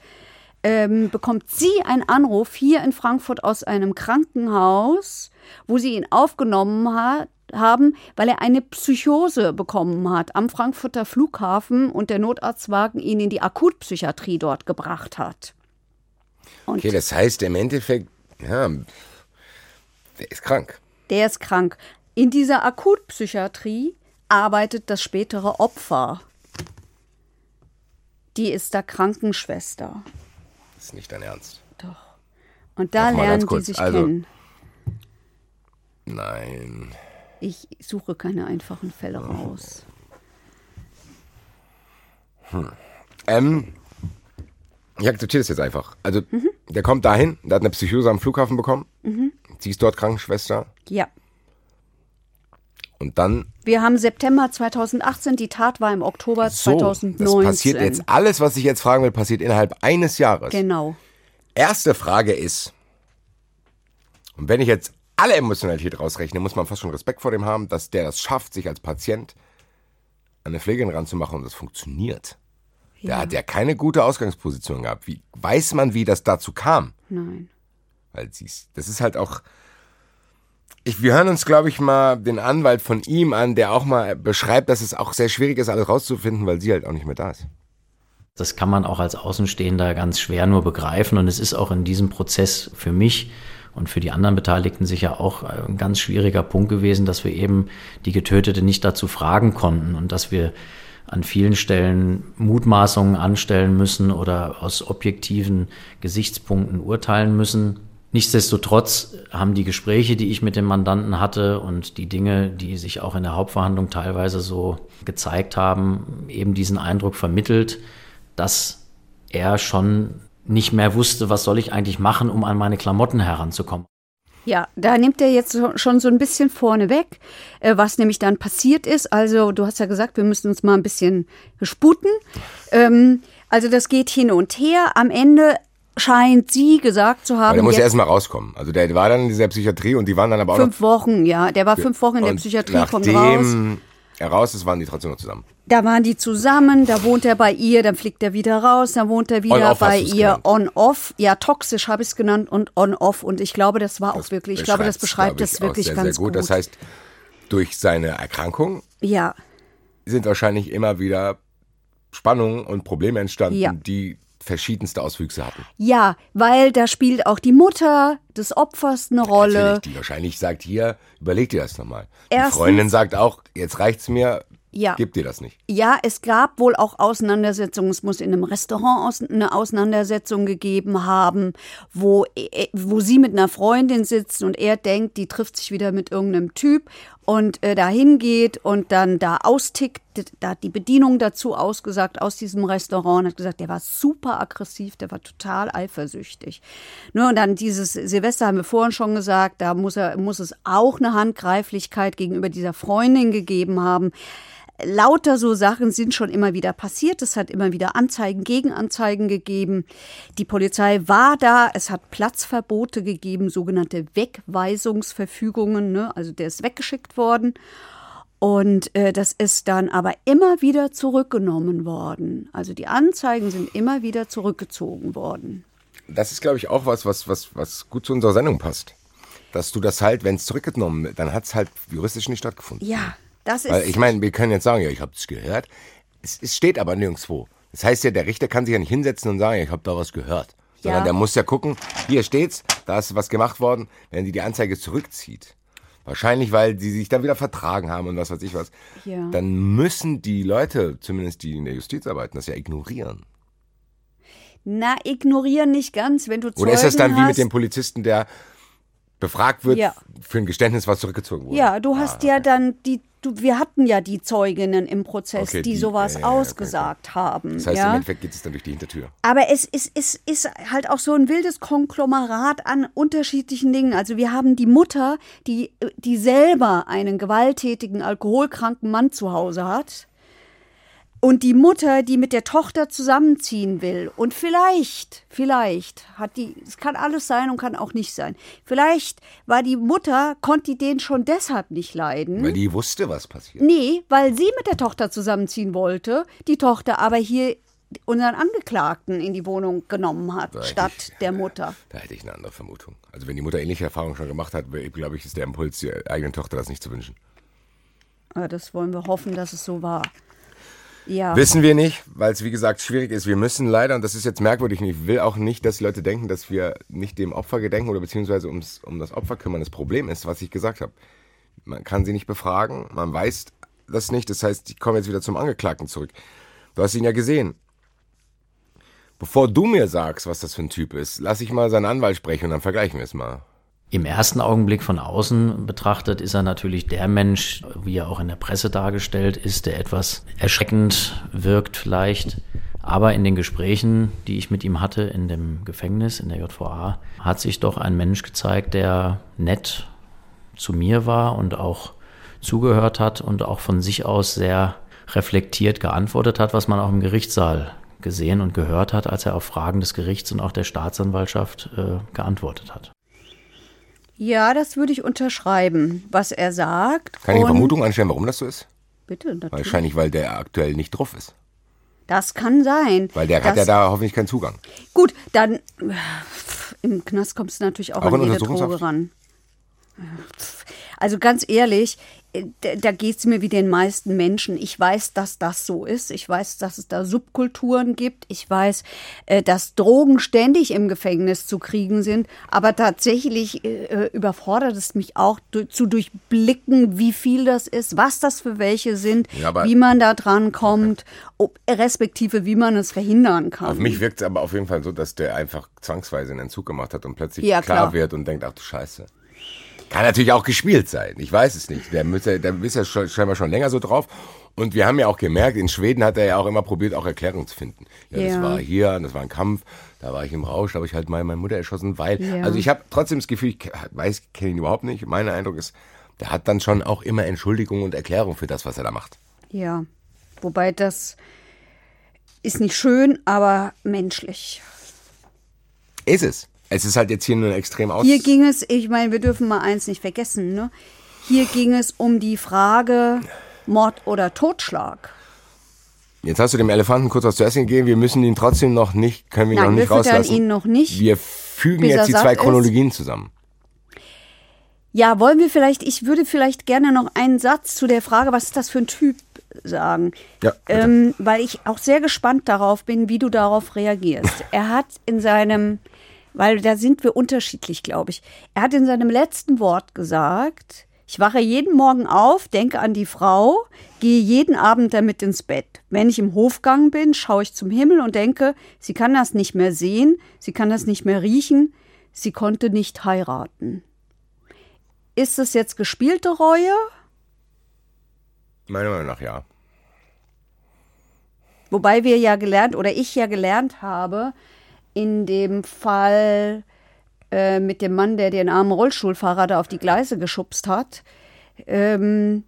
ähm, bekommt sie einen Anruf hier in Frankfurt aus einem Krankenhaus, wo sie ihn aufgenommen hat, haben, weil er eine Psychose bekommen hat am Frankfurter Flughafen und der Notarztwagen ihn in die Akutpsychiatrie dort gebracht hat. Und okay, das heißt im Endeffekt, Ja, der ist krank. Der ist krank. In dieser Akutpsychiatrie arbeitet das spätere Opfer. Die ist da Krankenschwester. Das ist nicht dein Ernst. Doch. Und da lernen die sich Also- kennen. Nein. Ich suche keine einfachen Fälle raus. Ähm, ich akzeptiere das jetzt einfach. Also, der kommt dahin, der hat eine Psychose am Flughafen bekommen. Sie ist dort Krankenschwester. Ja. Und dann, Wir haben September 2018, die Tat war im Oktober so, 2019. das passiert jetzt, alles, was ich jetzt fragen will, passiert innerhalb eines Jahres. Genau. Erste Frage ist, und wenn ich jetzt alle Emotionalität rausrechne, muss man fast schon Respekt vor dem haben, dass der das schafft, sich als Patient an eine Pflegerin ranzumachen und das funktioniert. Der hat ja keine gute Ausgangsposition gehabt. Wie weiß man, wie das dazu kam? Nein. Weil siehst, das ist halt auch. Ich, wir hören uns, glaube ich, mal den Anwalt von ihm an, der auch mal beschreibt, dass es auch sehr schwierig ist, alles rauszufinden, weil sie halt auch nicht mehr da ist. Das kann man auch als Außenstehender ganz schwer nur begreifen. Und es ist auch in diesem Prozess für mich und für die anderen Beteiligten sicher auch ein ganz schwieriger Punkt gewesen, dass wir eben die Getötete nicht dazu fragen konnten und dass wir an vielen Stellen Mutmaßungen anstellen müssen oder aus objektiven Gesichtspunkten urteilen müssen. Nichtsdestotrotz haben die Gespräche, die ich mit dem Mandanten hatte und die Dinge, die sich auch in der Hauptverhandlung teilweise so gezeigt haben, eben diesen Eindruck vermittelt, dass er schon nicht mehr wusste, was soll ich eigentlich machen, um an meine Klamotten heranzukommen. Ja, da nimmt er jetzt schon so ein bisschen vorne weg, äh, was nämlich dann passiert ist. Also, du hast ja gesagt, wir müssen uns mal ein bisschen sputen. Ähm, also, das geht hin und her. Am Ende scheint sie gesagt zu haben, der muss ja erst mal rauskommen. Also der war dann in dieser Psychiatrie und die waren dann aber auch fünf Wochen, ja. Der war fünf Wochen in der und Psychiatrie, kommt raus. Er raus ist, waren die trotzdem noch zusammen. Da waren die zusammen, da wohnt er bei ihr, dann fliegt er wieder raus, dann wohnt er wieder bei ihr on-off. Ja, toxisch habe ich es genannt und on-off. Und ich glaube, das war auch wirklich, ich glaube, das beschreibt das auch wirklich sehr, ganz sehr gut. Das heißt, durch seine Erkrankung ja, sind wahrscheinlich immer wieder Spannungen und Probleme entstanden, Ja. die verschiedenste Auswüchse hatten. ja, weil da spielt auch die Mutter des Opfers eine Rolle. Natürlich, die wahrscheinlich sagt, hier, überleg dir das nochmal. Die Freundin sagt auch, jetzt reicht's mir, Ja. gib dir das nicht. Ja, es gab wohl auch Auseinandersetzungen. Es muss in einem Restaurant eine Auseinandersetzung gegeben haben, wo, äh, wo sie mit einer Freundin sitzt und er denkt, die trifft sich wieder mit irgendeinem Typ und äh, dahin geht und dann da austickt. Da hat die Bedienung dazu ausgesagt aus diesem Restaurant hat gesagt, der war super aggressiv, der war total eifersüchtig. Ne, und dann dieses Silvester haben wir vorhin schon gesagt, da muss, er, muss es auch eine Handgreiflichkeit gegenüber dieser Freundin gegeben haben lauter so Sachen sind schon immer wieder passiert. Es hat immer wieder Anzeigen, Gegenanzeigen gegeben. Die Polizei war da. Es hat Platzverbote gegeben, sogenannte Wegweisungsverfügungen. Ne? Also der ist weggeschickt worden. Und äh, das ist dann aber immer wieder zurückgenommen worden. Also die Anzeigen sind immer wieder zurückgezogen worden. Das ist, glaube ich, auch was, was, was, was gut zu unserer Sendung passt. Dass du das halt, wenn es zurückgenommen wird, dann hat es halt juristisch nicht stattgefunden. Ja, das ist. Weil ich meine, wir können jetzt sagen, ja, ich habe es gehört. Es, steht aber nirgendwo. Das heißt ja, der Richter kann sich ja nicht hinsetzen und sagen, ja, ich habe da was gehört. Sondern Ja. der muss ja gucken, hier steht's, da ist was gemacht worden, wenn die die Anzeige zurückzieht. Wahrscheinlich, weil sie sich dann wieder vertragen haben und was weiß ich was. Ja. Dann müssen die Leute, zumindest die in der Justiz arbeiten, das ja ignorieren. na, ignorieren nicht ganz, wenn du Zeugen Oder ist das dann wie hast. mit dem Polizisten, der befragt wird Ja. für ein Geständnis, was zurückgezogen wurde? Ja, du hast Ah, ja okay. dann die, du, wir hatten ja die Zeuginnen im Prozess, Okay, die, die- sowas ja, ja, okay, ausgesagt haben. Das heißt, im ja? Endeffekt geht es dann durch die Hintertür. Aber es ist, ist, ist halt auch so ein wildes Konglomerat an unterschiedlichen Dingen. Also wir haben die Mutter, die, die selber einen gewalttätigen, alkoholkranken Mann zu Hause hat. Und die Mutter, die mit der Tochter zusammenziehen will. Und vielleicht, vielleicht hat die, es kann alles sein und kann auch nicht sein. Vielleicht war die Mutter, konnte die den schon deshalb nicht leiden. Weil die wusste, was passiert. Nee, weil sie mit der Tochter zusammenziehen wollte, die Tochter aber hier unseren Angeklagten in die Wohnung genommen hat, Da statt ich- der Mutter. Da hätte ich eine andere Vermutung. Also wenn die Mutter ähnliche Erfahrungen schon gemacht hat, glaube ich, ist der Impuls, der eigenen Tochter das nicht zu wünschen. Ja, das wollen wir hoffen, dass es so war. Ja. Wissen wir nicht, weil es wie gesagt schwierig ist. Wir müssen leider, und das ist jetzt merkwürdig, und ich will auch nicht, dass die Leute denken, dass wir nicht dem Opfer gedenken oder beziehungsweise ums, um das Opfer kümmern. Das Problem ist, was ich gesagt habe. Man kann sie nicht befragen, man weiß das nicht. Das heißt, ich komme jetzt wieder zum Angeklagten zurück. Du hast ihn ja gesehen. Bevor du mir sagst, was das für ein Typ ist, lass ich mal seinen Anwalt sprechen und dann vergleichen wir es mal. Im ersten Augenblick von außen betrachtet ist er natürlich der Mensch, wie er auch in der Presse dargestellt ist, der etwas erschreckend wirkt vielleicht. Aber in den Gesprächen, die ich mit ihm hatte in dem Gefängnis, in der JVA, hat sich doch ein Mensch gezeigt, der nett zu mir war und auch zugehört hat und auch von sich aus sehr reflektiert geantwortet hat, was man auch im Gerichtssaal gesehen und gehört hat, als er auf Fragen des Gerichts und auch der Staatsanwaltschaft äh, geantwortet hat. Ja, das würde ich unterschreiben, was er sagt. Kann ich eine Vermutung anstellen, warum das so ist? Bitte, natürlich. Wahrscheinlich, weil der aktuell nicht drauf ist. Das kann sein. Weil der hat ja da hoffentlich keinen Zugang. Gut, dann im Knast kommst du natürlich auch, Auch an jede? Droge ran. Also ganz ehrlich, da, da geht es mir wie den meisten Menschen. Ich weiß, dass das so ist. Ich weiß, dass es da Subkulturen gibt. Ich weiß, äh, dass Drogen ständig im Gefängnis zu kriegen sind. Aber tatsächlich äh, überfordert es mich auch zu durchblicken, wie viel das ist, was das für welche sind, Ja, wie man da dran kommt, ob, respektive wie man es verhindern kann. Auf mich wirkt es aber auf jeden Fall so, dass der einfach zwangsweise einen Entzug gemacht hat und plötzlich Ja, klar, klar. wird und denkt, ach du Scheiße. Kann natürlich auch gespielt sein. Ich weiß es nicht. Der, müsste, der ist ja schon, scheinbar schon länger so drauf. Und wir haben ja auch gemerkt, in Schweden hat er ja auch immer probiert, auch Erklärungen zu finden. Ja, das Ja. war hier, das war ein Kampf, da war ich im Rausch, da habe ich halt mal meine Mutter erschossen, weil. Ja. Also ich habe trotzdem das Gefühl, ich weiß, kenne ihn überhaupt nicht. Mein Eindruck ist, der hat dann schon auch immer Entschuldigung und Erklärung für das, was er da macht. Ja, wobei das ist nicht schön, aber menschlich. Ist es. Es ist halt jetzt hier nur extrem aus. Hier ging es, ich meine, wir dürfen mal eins nicht vergessen, ne? Hier ging es um die Frage Mord oder Totschlag. Jetzt hast du dem Elefanten kurz was zu essen gegeben. Wir müssen ihn trotzdem noch nicht, können wir ihn Nein, noch nicht wir rauslassen. ihn noch nicht, Wir fügen jetzt die zwei ist. Chronologien zusammen. Ja, wollen wir vielleicht, ich würde vielleicht gerne noch einen Satz zu der Frage, was ist das für ein Typ, sagen. Ja, ähm, weil ich auch sehr gespannt darauf bin, wie du darauf reagierst. Er hat in seinem, weil da sind wir unterschiedlich, glaube ich, er hat in seinem letzten Wort gesagt, ich wache jeden Morgen auf, denke an die Frau, gehe jeden Abend damit ins Bett. Wenn ich im Hofgang bin, schaue ich zum Himmel und denke, sie kann das nicht mehr sehen, sie kann das nicht mehr riechen, sie konnte nicht heiraten. Ist es jetzt gespielte Reue? Meiner Meinung nach ja. Wobei wir ja gelernt oder ich ja gelernt habe, in dem Fall äh, mit dem Mann, der den armen Rollstuhlfahrer da auf die Gleise geschubst hat, ähm,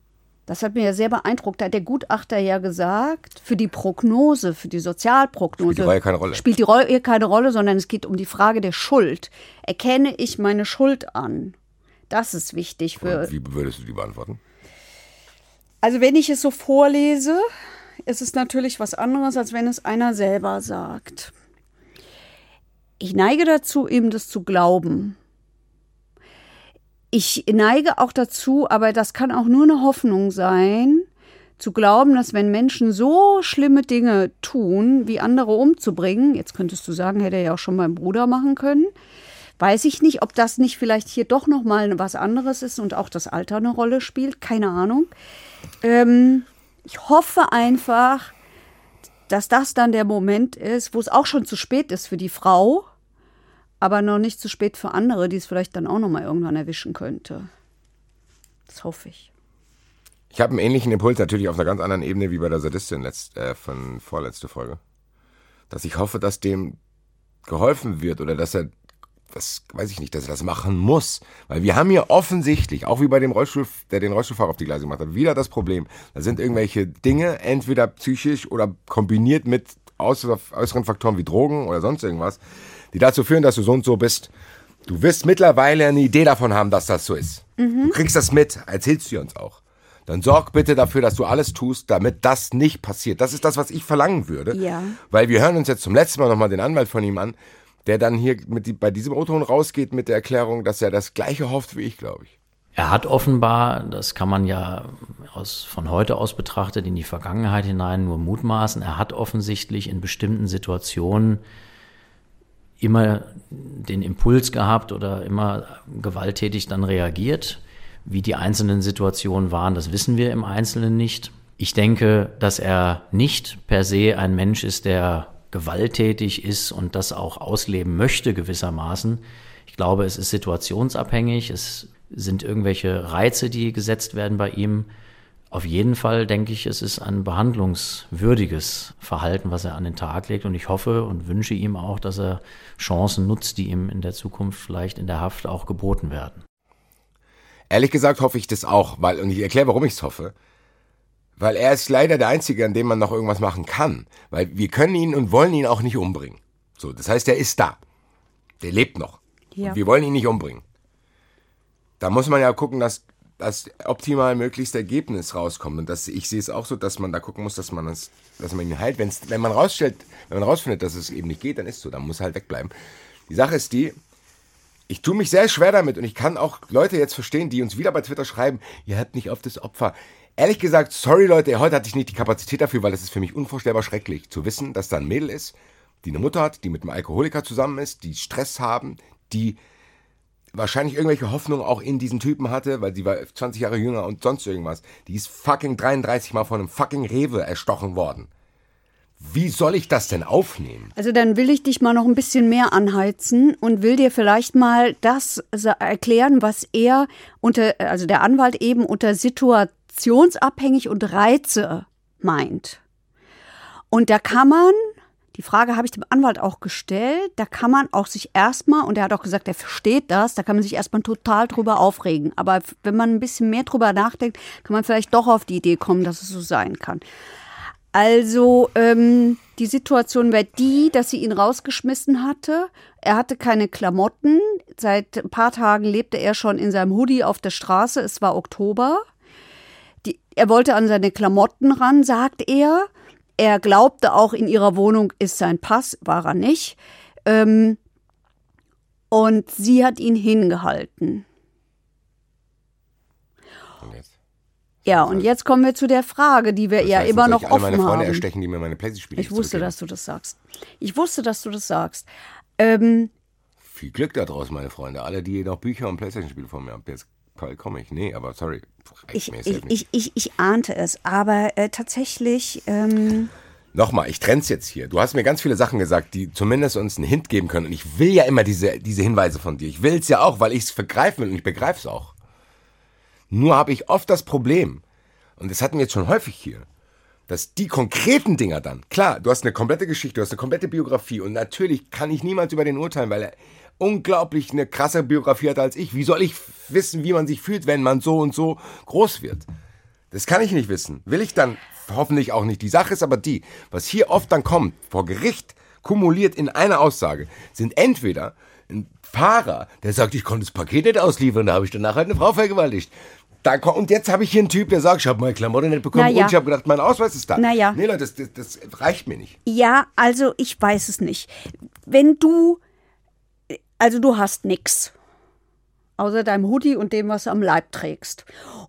das hat mir ja sehr beeindruckt. Da hat der Gutachter ja gesagt, für die Prognose, für die Sozialprognose. Spielt die Reue keine Rolle. Spielt die Reue keine Rolle, sondern es geht um die Frage der Schuld. Erkenne ich meine Schuld an? Das ist wichtig für, Und wie würdest du die beantworten? also wenn ich es so vorlese, ist es natürlich was anderes, als wenn es einer selber sagt. Ich neige dazu, ihm das zu glauben. Ich neige auch dazu, aber das kann auch nur eine Hoffnung sein, zu glauben, dass wenn Menschen so schlimme Dinge tun, wie andere umzubringen, jetzt könntest du sagen, hätte er ja auch schon mein Bruder machen können, weiß ich nicht, ob das nicht vielleicht hier doch noch mal was anderes ist und auch das Alter eine Rolle spielt, keine Ahnung. Ähm, ich hoffe einfach, dass das dann der Moment ist, wo es auch schon zu spät ist für die Frau, aber noch nicht zu spät für andere, die es vielleicht dann auch noch mal irgendwann erwischen könnte. Das hoffe ich. Ich habe einen ähnlichen Impuls, natürlich auf einer ganz anderen Ebene wie bei der Sadistin letzt, äh, von vorletzte Folge. Dass ich hoffe, dass dem geholfen wird oder dass er, das weiß ich nicht, dass er das machen muss. Weil wir haben hier offensichtlich, auch wie bei dem Rollstuhl, der den Rollstuhlfahrer auf die Gleise gemacht hat, wieder das Problem. Da sind irgendwelche Dinge, entweder psychisch oder kombiniert mit äußer- äußeren Faktoren wie Drogen oder sonst irgendwas, die dazu führen, dass du so und so bist. Du wirst mittlerweile eine Idee davon haben, dass das so ist. Du kriegst das mit, erzählst du uns auch. Dann sorg bitte dafür, dass du alles tust, damit das nicht passiert. Das ist das, was ich verlangen würde. Ja. Weil wir hören uns jetzt zum letzten Mal nochmal den Anwalt von ihm an, der dann hier mit die, bei diesem O-Ton rausgeht mit der Erklärung, dass er das Gleiche hofft wie ich, glaube ich. Er hat offenbar, das kann man ja aus, von heute aus betrachtet in die Vergangenheit hinein nur mutmaßen, er hat offensichtlich in bestimmten Situationen immer den Impuls gehabt oder immer gewalttätig dann reagiert. Wie die einzelnen Situationen waren, das wissen wir im Einzelnen nicht. Ich denke, dass er nicht per se ein Mensch ist, der gewalttätig ist und das auch ausleben möchte gewissermaßen. Ich glaube, es ist situationsabhängig, es sind irgendwelche Reize, die gesetzt werden bei ihm. Auf jeden Fall denke ich, es ist ein behandlungswürdiges Verhalten, was er an den Tag legt. Und ich hoffe und wünsche ihm auch, dass er Chancen nutzt, die ihm in der Zukunft vielleicht in der Haft auch geboten werden. Ehrlich gesagt hoffe ich das auch, weil, und ich erkläre, warum ich es hoffe. Weil er ist leider der Einzige, an dem man noch irgendwas machen kann. Weil wir können ihn und wollen ihn auch nicht umbringen. So, das heißt, er ist da. Der lebt noch. Ja. wir wollen ihn nicht umbringen. Da muss man ja gucken, dass das optimal möglichste Ergebnis rauskommt. Und das, ich sehe es auch so, dass man da gucken muss, dass man das, dass man ihn heilt. Wenn's, wenn man rausstellt, wenn man rausfindet, dass es eben nicht geht, dann ist es so, dann muss halt wegbleiben. Die Sache ist die, ich tue mich sehr schwer damit und ich kann auch Leute jetzt verstehen, die uns wieder bei Twitter schreiben, ihr habt nicht auf das Opfer. Ehrlich gesagt, sorry Leute, heute hatte ich nicht die Kapazität dafür, weil es ist für mich unvorstellbar schrecklich zu wissen, dass da ein Mädel ist, die eine Mutter hat, die mit einem Alkoholiker zusammen ist, die Stress haben, die wahrscheinlich irgendwelche Hoffnungen auch in diesen Typen hatte, weil sie war 20 Jahre jünger und sonst irgendwas. Die ist fucking 33 Mal von einem fucking Rewe erstochen worden. Wie soll ich das denn aufnehmen? Also dann will ich dich mal noch ein bisschen mehr anheizen und will dir vielleicht mal das erklären, was er unter, also der Anwalt eben unter Situation situationsabhängig und Reize meint. Und da kann man, die Frage habe ich dem Anwalt auch gestellt, da kann man auch sich erstmal, und er hat auch gesagt, er versteht das, da kann man sich erstmal total drüber aufregen. Aber wenn man ein bisschen mehr drüber nachdenkt, kann man vielleicht doch auf die Idee kommen, dass es so sein kann. Also ähm, die Situation wäre die, dass sie ihn rausgeschmissen hatte. Er hatte keine Klamotten. Seit ein paar Tagen lebte er schon in seinem Hoodie auf der Straße. Es war Oktober. Die, er wollte an seine Klamotten ran, sagt er. Er glaubte auch, in ihrer Wohnung ist sein Pass, war er nicht. Ähm, und sie hat ihn hingehalten. Und jetzt? Ja, und jetzt kommen wir zu der Frage, die wir das heißt, ja immer noch offen meine Freunde haben. erstechen, die mir meine Playstation Ich wusste, dass du das sagst. Ich wusste, dass du das sagst. Ähm, Viel Glück da draußen, meine Freunde. Alle, die noch Bücher und Playstation-Spiele vor mir haben. Jetzt komme ich. Nee, aber sorry. Ich, ich, ich, ich, ich, ahnte es, aber äh, tatsächlich. Ähm Nochmal, ich trenn's jetzt hier. Du hast mir ganz viele Sachen gesagt, die zumindest uns einen Hint geben können. Und ich will ja immer diese, diese Hinweise von dir. Ich will's ja auch, weil ich es vergreifen will und ich begreif's auch. Nur habe ich oft das Problem, und das hatten wir jetzt schon häufig hier, dass die konkreten Dinger dann, klar, du hast eine komplette Geschichte, du hast eine komplette Biografie und natürlich kann ich niemals über den urteilen, weil er unglaublich eine krasse Biografie hat als ich. Wie soll ich wissen, wie man sich fühlt, wenn man so und so groß wird? Das kann ich nicht wissen. Will ich dann hoffentlich auch nicht. Die Sache ist aber die, was hier oft dann kommt, vor Gericht, kumuliert in einer Aussage, sind entweder ein Fahrer, der sagt, ich konnte das Paket nicht ausliefern, da habe ich danach halt eine Frau vergewaltigt. Da, und jetzt habe ich hier einen Typ, der sagt, ich habe meine Klamotten nicht bekommen naja. und ich habe gedacht, mein Ausweis ist da. Naja. Nee, Leute, das, das, das reicht mir nicht. Ja, also ich weiß es nicht. Wenn du also du hast nichts. Außer deinem Hoodie und dem, was du am Leib trägst.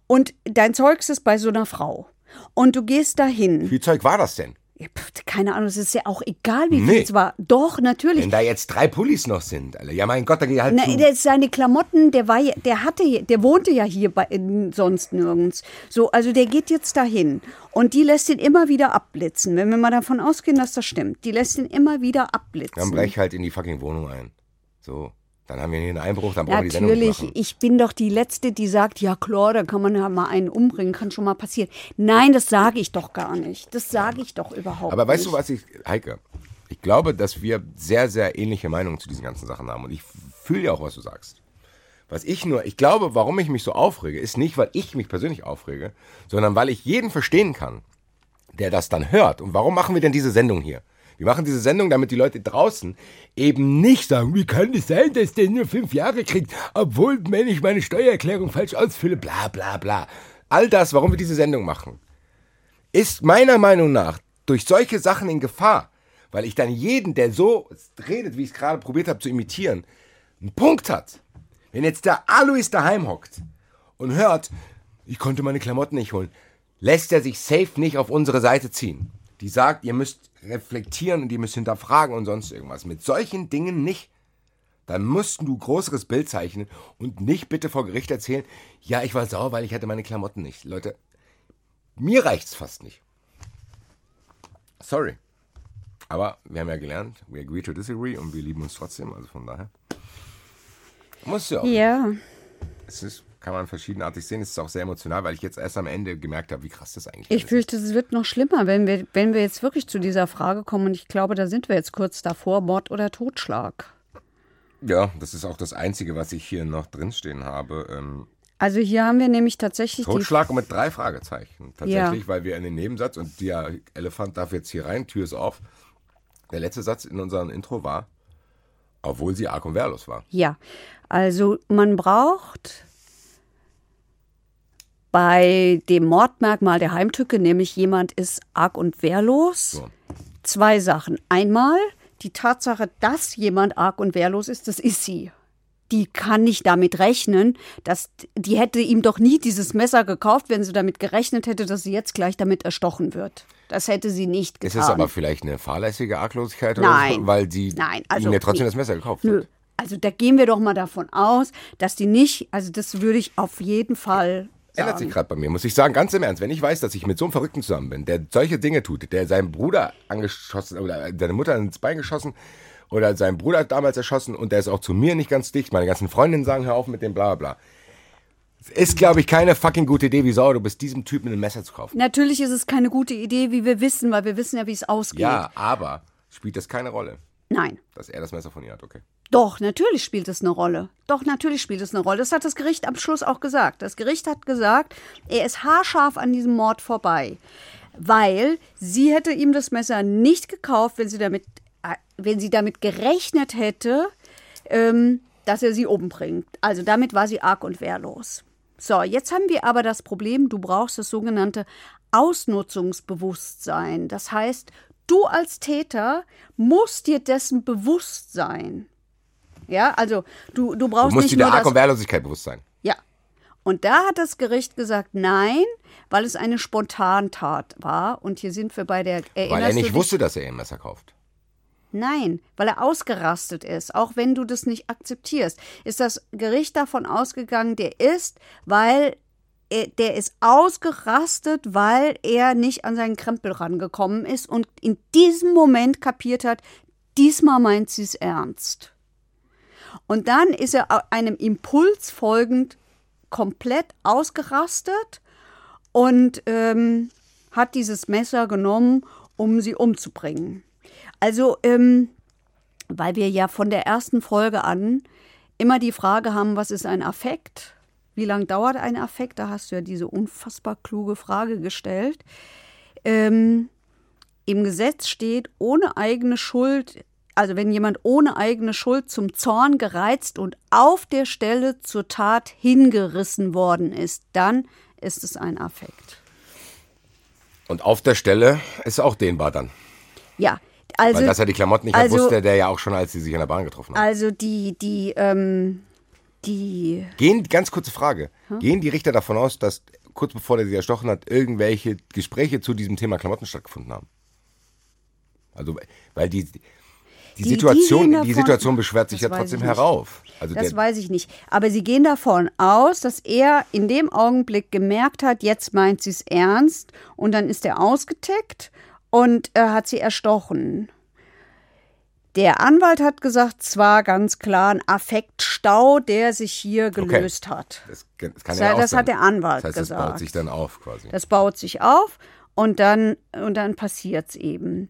Und dein Zeugs ist bei so einer Frau. Und du gehst dahin. Wie viel Zeug war das denn? Ja, keine Ahnung, es ist ja auch egal, wie nee. viel es war. Doch, natürlich. Wenn da jetzt drei Pullis noch sind, Alter. Ja, mein Gott, da geht halt. Na, der, seine Klamotten, der war der hatte, der wohnte ja hier bei, sonst nirgends. So, also der geht jetzt dahin. Und die lässt ihn immer wieder abblitzen. Wenn wir mal davon ausgehen, dass das stimmt. Die lässt ihn immer wieder abblitzen. Dann brech halt in die fucking Wohnung ein. So, dann haben wir hier einen Einbruch, dann brauchen wir die Sendung Natürlich, ich bin doch die Letzte, die sagt, ja klar, da kann man ja mal einen umbringen, kann schon mal passieren. Nein, das sage ich doch gar nicht. Das sage ich doch überhaupt Aber weißt nicht. du, was ich, Heike, ich glaube, dass wir sehr, sehr ähnliche Meinungen zu diesen ganzen Sachen haben. Und ich fühle ja auch, was du sagst. Was ich nur, ich glaube, warum ich mich so aufrege, ist nicht, weil ich mich persönlich aufrege, sondern weil ich jeden verstehen kann, der das dann hört. Und warum machen wir denn diese Sendung hier? Wir machen diese Sendung, damit die Leute draußen eben nicht sagen, wie kann es sein, dass der nur fünf Jahre kriegt, obwohl, wenn ich meine Steuererklärung falsch ausfülle, bla bla bla. All das, warum wir diese Sendung machen, ist meiner Meinung nach durch solche Sachen in Gefahr, weil ich dann jeden, der so redet, wie ich es gerade probiert habe zu imitieren, einen Punkt hat. Wenn jetzt der Alois daheim hockt und hört, ich konnte meine Klamotten nicht holen, lässt er sich safe nicht auf unsere Seite ziehen. Die sagt, ihr müsst reflektieren und ihr müsst hinterfragen und sonst irgendwas. Mit solchen Dingen nicht. Dann musst du größeres Bild zeichnen und nicht bitte vor Gericht erzählen, ja, ich war sauer, weil ich hatte meine Klamotten nicht. Leute, mir reicht's fast nicht. Sorry. Aber wir haben ja gelernt, we agree to disagree und wir lieben uns trotzdem, also von daher. Muss ja auch. Ja. Es ist, kann man verschiedenartig sehen. Es ist auch sehr emotional, weil ich jetzt erst am Ende gemerkt habe, wie krass das eigentlich Ich ist. fürchte, es wird noch schlimmer, wenn wir, wenn wir jetzt wirklich zu dieser Frage kommen. Und ich glaube, da sind wir jetzt kurz davor, Mord oder Totschlag. Ja, das ist auch das Einzige, was ich hier noch drinstehen habe. Ähm, Also hier haben wir nämlich tatsächlich Totschlag und mit drei Fragezeichen. Tatsächlich, weil wir in den Nebensatz, und der Elefant darf jetzt hier rein, Tür ist auf. Der letzte Satz in unserem Intro war, obwohl sie arg und wehrlos war. Ja, also man braucht bei dem Mordmerkmal der Heimtücke, nämlich jemand ist arg und wehrlos, So. zwei Sachen. Einmal die Tatsache, dass jemand arg und wehrlos ist, das ist sie. Die kann nicht damit rechnen, dass die hätte ihm doch nie dieses Messer gekauft, wenn sie damit gerechnet hätte, dass sie jetzt gleich damit erstochen wird. Das hätte sie nicht getan. Ist es aber vielleicht eine fahrlässige Arglosigkeit Nein. oder so? Weil sie Nein, also ihm ja trotzdem nee. das Messer gekauft Nö. hat. Also da gehen wir doch mal davon aus, dass die nicht, also das würde ich auf jeden Fall Ändert sich sagen. gerade bei mir, muss ich sagen, ganz im Ernst. Wenn ich weiß, dass ich mit so einem Verrückten zusammen bin, der solche Dinge tut, der seinen Bruder angeschossen oder seine Mutter ins Bein geschossen oder seinen Bruder damals erschossen und der ist auch zu mir nicht ganz dicht. Meine ganzen Freundinnen sagen, hör auf mit dem bla bla. Ist, glaube ich, keine fucking gute Idee, wie sauer du bist, diesem Typen ein Messer zu kaufen. Natürlich ist es keine gute Idee, wie wir wissen, weil wir wissen ja, wie es ausgeht. Ja, aber spielt das keine Rolle, Nein. dass er das Messer von ihr hat, okay? Doch, natürlich spielt es eine Rolle. Doch, natürlich spielt es eine Rolle. Das hat das Gericht am Schluss auch gesagt. Das Gericht hat gesagt, er ist haarscharf an diesem Mord vorbei. Weil sie hätte ihm das Messer nicht gekauft, wenn sie damit, äh, wenn sie damit gerechnet hätte, ähm, dass er sie umbringt. Also damit war sie arg und wehrlos. So, jetzt haben wir aber das Problem, du brauchst das sogenannte Ausnutzungsbewusstsein. Das heißt, du als Täter musst dir dessen bewusst sein. Ja, also du, du brauchst Du musst nicht dir der Arg- und Wehrlosigkeit bewusst sein. ja. Und da hat das Gericht gesagt, nein, weil es eine Spontantat war. Und hier sind wir bei der Weil erinnerst er nicht wusste, dass er ein Messer kauft. Nein, weil er ausgerastet ist. Auch wenn du das nicht akzeptierst, ist das Gericht davon ausgegangen, der ist, weil er, der ist ausgerastet, weil er nicht an seinen Krempel rangekommen ist und in diesem Moment kapiert hat, diesmal meint sie es ernst. Und dann ist er einem Impuls folgend komplett ausgerastet und ähm, hat dieses Messer genommen, um sie umzubringen. Also, ähm, weil wir ja von der ersten Folge an immer die Frage haben, was ist ein Affekt? Wie lange dauert ein Affekt? Da hast du ja diese unfassbar kluge Frage gestellt. Ähm, Im Gesetz steht, ohne eigene Schuld, also wenn jemand ohne eigene Schuld zum Zorn gereizt und auf der Stelle zur Tat hingerissen worden ist, dann ist es ein Affekt. Und auf der Stelle ist auch dehnbar dann. Ja, also. Weil dass er die Klamotten nicht also, hat, wusste der ja auch schon, als sie sich in der Bahn getroffen haben. Also die, die, ähm, die, Gehen, ganz kurze Frage, gehen die Richter davon aus, dass kurz bevor der sie erstochen hat, irgendwelche Gespräche zu diesem Thema Klamotten stattgefunden haben? Also, weil die, die, die Situation, die, davon- Situation beschwert sich Das ja trotzdem herauf. Also das weiß ich nicht. Aber sie gehen davon aus, dass er in dem Augenblick gemerkt hat, jetzt meint sie es ernst und dann ist er ausgetickt und er hat sie erstochen. Der Anwalt hat gesagt, zwar ganz klar ein Affektstau, der sich hier gelöst hat. das, das kann Das- ja auch das sein. hat der Anwalt das heißt, Das gesagt. baut sich dann auf quasi. Das baut sich auf und dann, und dann passiert es eben.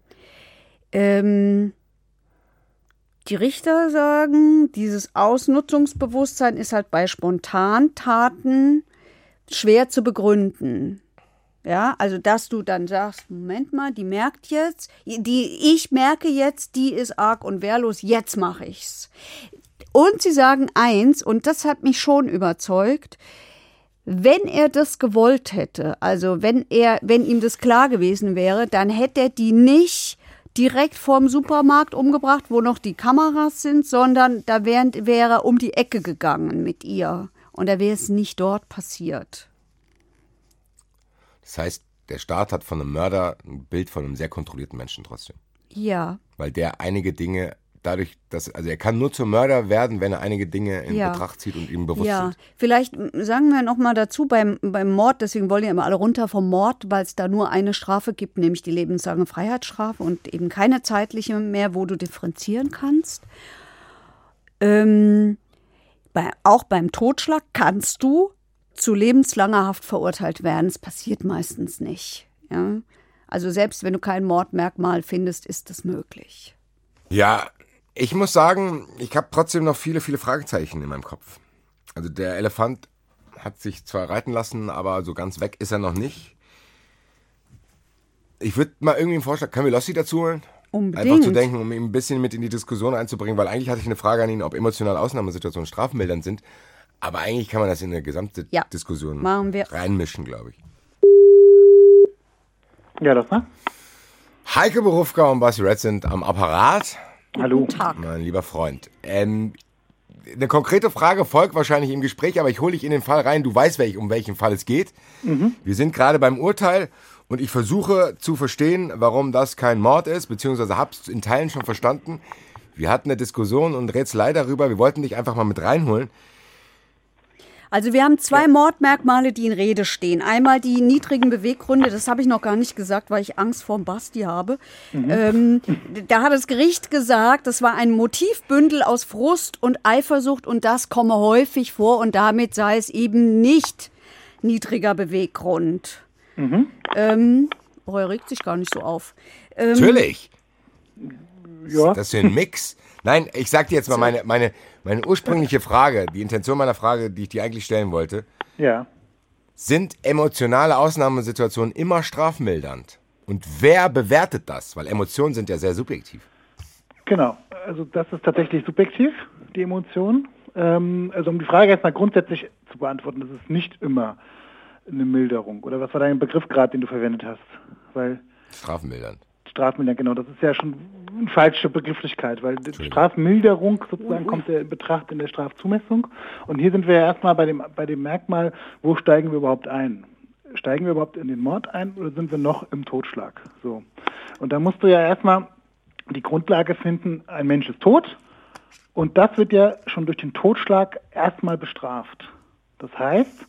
Ähm, die Richter sagen, dieses Ausnutzungsbewusstsein ist halt bei Spontantaten schwer zu begründen. Ja, also dass du dann sagst, Moment mal, die merkt jetzt, die ich merke jetzt, die ist arg und wehrlos, jetzt mache ich's. Und sie sagen eins, und das hat mich schon überzeugt, wenn er das gewollt hätte, also wenn er, wenn ihm das klar gewesen wäre, dann hätte er die nicht direkt vorm Supermarkt umgebracht, wo noch die Kameras sind, sondern da wären, wäre er um die Ecke gegangen mit ihr Und da wäre es nicht dort passiert. Das heißt, der Staat hat von einem Mörder ein Bild von einem sehr kontrollierten Menschen trotzdem. Ja. Weil der einige Dinge dadurch, dass, also er kann nur zum Mörder werden, wenn er einige Dinge in Ja. Betracht zieht und ihm bewusst Ja, sind. vielleicht m, sagen wir noch mal dazu beim, beim Mord, deswegen wollen ja immer alle runter vom Mord, weil es da nur eine Strafe gibt, nämlich die lebenslange Freiheitsstrafe und eben keine zeitliche mehr, wo du differenzieren kannst. Ähm, bei, auch beim Totschlag kannst du zu lebenslanger Haft verurteilt werden. Es passiert meistens nicht. Ja? Also selbst wenn du kein Mordmerkmal findest, ist das möglich. Ja, ich muss sagen, ich habe trotzdem noch viele, viele Fragezeichen in meinem Kopf. Also der Elefant hat sich zwar reiten lassen, aber so ganz weg ist er noch nicht. Ich würde mal irgendwie einen Vorschlag, können wir Lossi dazu holen? Unbedingt. Einfach zu denken, um ihn ein bisschen mit in die Diskussion einzubringen, weil eigentlich hatte ich eine Frage an ihn, ob emotionale Ausnahmesituationen strafmildernd sind. Aber eigentlich kann man das in eine gesamte Ja, Diskussion reinmischen, glaube ich. Ja, das war. Heike Berufka und Basti Red sind am Apparat. Hallo. Tag. Mein lieber Freund. Ähm, eine konkrete Frage folgt wahrscheinlich im Gespräch, aber ich hole dich in den Fall rein. Du weißt, welch, um welchen Fall es geht. Wir sind gerade beim Urteil und ich versuche zu verstehen, warum das kein Mord ist, beziehungsweise hab's in Teilen schon verstanden. Wir hatten eine Diskussion und Rätselei darüber. Wir wollten dich einfach mal mit reinholen. Also wir haben zwei Mordmerkmale, die in Rede stehen. Einmal die niedrigen Beweggründe, das habe ich noch gar nicht gesagt, weil ich Angst vor Basti habe. Ähm, da hat das Gericht gesagt, das war ein Motivbündel aus Frust und Eifersucht und das komme häufig vor und damit sei es eben nicht niedriger Beweggrund. Ähm, oh, er regt sich gar nicht so auf. Ähm, Natürlich. Ja. Das ist ein Mix. Nein, ich sag dir jetzt mal meine, meine, meine ursprüngliche Frage, die Intention meiner Frage, die ich dir eigentlich stellen wollte. Ja. Sind emotionale Ausnahmesituationen immer strafmildernd? Und wer bewertet das? Weil Emotionen sind ja sehr subjektiv. Genau, also das ist tatsächlich subjektiv, die Emotion. Ähm, also um die Frage erstmal grundsätzlich zu beantworten, das ist nicht immer eine Milderung. Oder was war dein Begriff gerade, den du verwendet hast? Weil Strafmildernd. Strafmilderung, genau, das ist ja schon eine falsche Begrifflichkeit, weil die Strafmilderung sozusagen kommt ja in Betracht in der Strafzumessung. Und hier sind wir ja erstmal bei dem, bei dem Merkmal, wo steigen wir überhaupt ein? Steigen wir überhaupt in den Mord ein oder sind wir noch im Totschlag? So. Und da musst du ja erstmal die Grundlage finden, ein Mensch ist tot und das wird ja schon durch den Totschlag erstmal bestraft. Das heißt,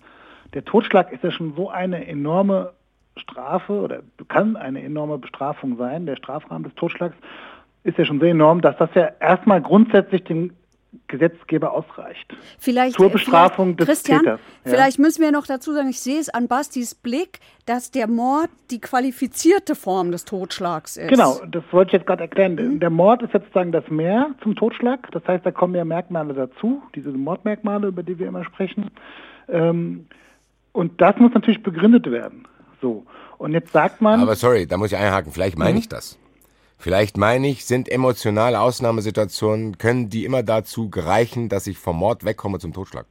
der Totschlag ist ja schon so eine enorme Strafe oder kann eine enorme Bestrafung sein. Der Strafrahmen des Totschlags ist ja schon sehr enorm, dass das ja erstmal grundsätzlich dem Gesetzgeber ausreicht. Vielleicht, Zur Bestrafung vielleicht, des Christian, Täters, ja. vielleicht müssen wir noch dazu sagen, ich sehe es an Bastis Blick, dass der Mord die qualifizierte Form des Totschlags ist. Genau, das wollte ich jetzt gerade erklären. Der Mord ist jetzt sozusagen das Mehr zum Totschlag. Das heißt, da kommen ja Merkmale dazu, diese Mordmerkmale, über die wir immer sprechen. Ähm, und das muss natürlich begründet werden. So. Und jetzt sagt man. Aber sorry, da muss ich einhaken. Vielleicht meine ich das. Vielleicht meine ich, sind emotionale Ausnahmesituationen, können die immer dazu gereichen, dass ich vom Mord wegkomme zum Totschlag?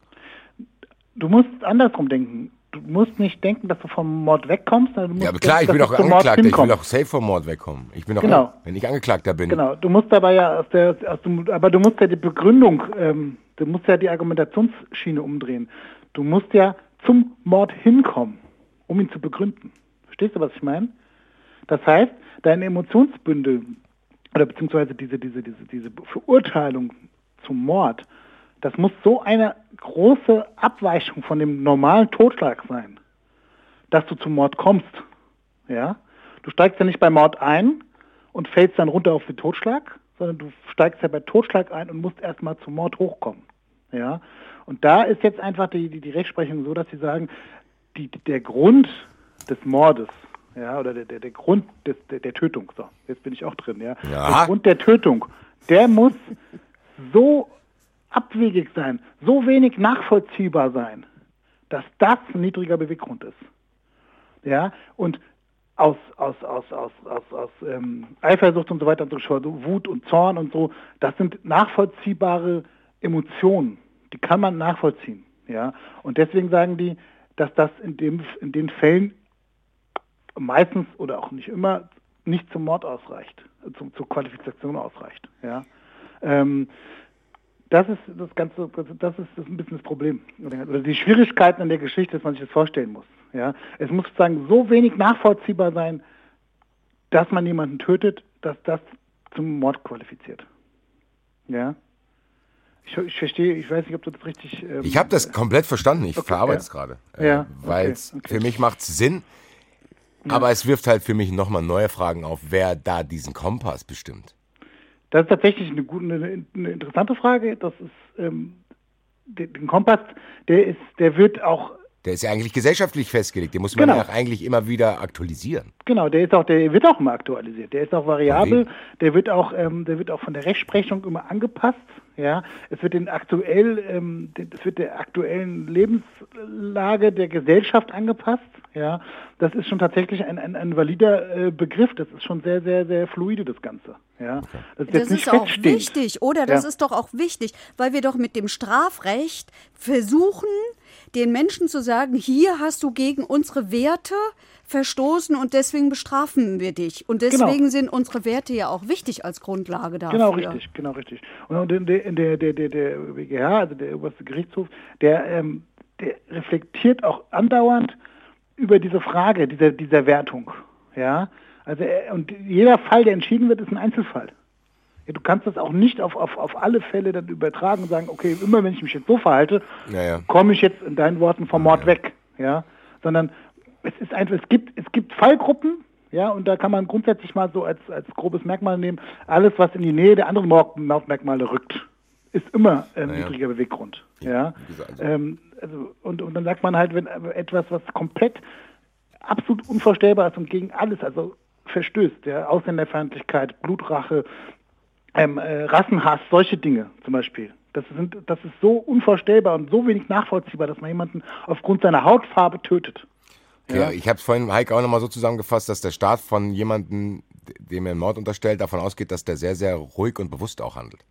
Du musst andersrum denken. Du musst nicht denken, dass du vom Mord wegkommst. sondern Du musst Ja, aber klar, ich denken, bin doch Mord Angeklagter. Ich will doch safe vom Mord wegkommen. Ich bin doch, Genau. wenn ich Angeklagter bin. Genau, du musst dabei ja aus der, aus dem, aber du musst ja die Begründung, ähm, du musst ja die Argumentationsschiene umdrehen. Du musst ja zum Mord hinkommen, um ihn zu begründen. Verstehst du, was ich meine? Das heißt, dein Emotionsbündel oder beziehungsweise diese, diese, diese, diese Verurteilung zum Mord, das muss so eine große Abweichung von dem normalen Totschlag sein, dass du zum Mord kommst. Ja? Du steigst ja nicht bei Mord ein und fällst dann runter auf den Totschlag, sondern du steigst ja bei Totschlag ein und musst erstmal zum Mord hochkommen. Ja? Und da ist jetzt einfach die, die, die Rechtsprechung so, dass sie sagen, die, der Grund des Mordes, ja, oder der, der, der Grund des, der, der Tötung, so, jetzt bin ich auch drin, ja. Ja. Der Grund der Tötung, der muss so abwegig sein, so wenig nachvollziehbar sein, dass das ein niedriger Beweggrund ist. Ja, und aus, aus, aus, aus, aus, aus ähm, Eifersucht und so weiter und so fort, Wut und Zorn und so, das sind nachvollziehbare Emotionen, die kann man nachvollziehen. Ja, und deswegen sagen die, dass das in, dem, in den Fällen meistens oder auch nicht immer nicht zum Mord ausreicht, zum, zur Qualifikation ausreicht. Ja. Ähm, das ist das Ganze, das ist, ein bisschen das Problem. Oder die Schwierigkeiten an der Geschichte, dass man sich das vorstellen muss. Ja? Es muss sozusagen so wenig nachvollziehbar sein, dass man jemanden tötet, dass das zum Mord qualifiziert. Ja. Ich, ich verstehe, ich weiß nicht, ob du das richtig. Ähm, ich habe das komplett verstanden. Ich okay, verarbeite es gerade. Äh, ja, Weil okay, okay. für mich macht es Sinn. Ja. Aber es wirft halt für mich nochmal neue Fragen auf, wer da diesen Kompass bestimmt. Das ist tatsächlich eine, gute, eine, eine interessante Frage. Das ist ähm, den Kompass, der ist, der wird auch der ist ja eigentlich gesellschaftlich festgelegt. Den muss man genau. ja eigentlich immer wieder aktualisieren. Genau, der ist auch, der wird auch immer aktualisiert. Der ist auch variabel. Der wird auch, ähm, der wird auch von der Rechtsprechung immer angepasst. Ja, es wird den aktuell, ähm, es wird der aktuellen Lebenslage der Gesellschaft angepasst. Ja, das ist schon tatsächlich ein, ein, ein valider äh, Begriff. Das ist schon sehr, sehr, sehr fluide das Ganze. Ja, okay. das ist, das ist auch wichtig, oder? Das ja. ist doch auch wichtig, weil wir doch mit dem Strafrecht versuchen, den Menschen zu sagen, hier hast du gegen unsere Werte verstoßen und deswegen bestrafen wir dich. Und genau. deswegen genau. sind unsere Werte ja auch wichtig als Grundlage dafür. Genau richtig, genau richtig. Und der, der, der, der, der BGH, also der oberste Gerichtshof, der, ähm, der reflektiert auch andauernd über diese Frage dieser, dieser Wertung. Ja, also und jeder Fall, der entschieden wird, ist ein Einzelfall. Ja, du kannst das auch nicht auf, auf, auf alle Fälle dann übertragen und sagen, okay, immer wenn ich mich jetzt so verhalte, ja, ja. komme ich jetzt in deinen Worten vom Mord weg. Ja, sondern es ist einfach, es gibt, es gibt Fallgruppen, ja, und da kann man grundsätzlich mal so als, als grobes Merkmal nehmen, alles, was in die Nähe der anderen Mordmerkmale rückt, ist immer ein naja. niedriger Beweggrund. Ja. Also. Ähm, also, und, und dann sagt man halt, wenn etwas, was komplett absolut unvorstellbar ist und gegen alles, also verstößt, ja, Ausländerfeindlichkeit, Blutrache, ähm, äh, Rassenhass, solche Dinge zum Beispiel. Das, sind, das ist so unvorstellbar und so wenig nachvollziehbar, dass man jemanden aufgrund seiner Hautfarbe tötet. Ja, ja ich habe es vorhin Heike auch nochmal so zusammengefasst, dass der Staat von jemandem, dem er einen Mord unterstellt, davon ausgeht, dass der sehr, sehr ruhig und bewusst auch handelt.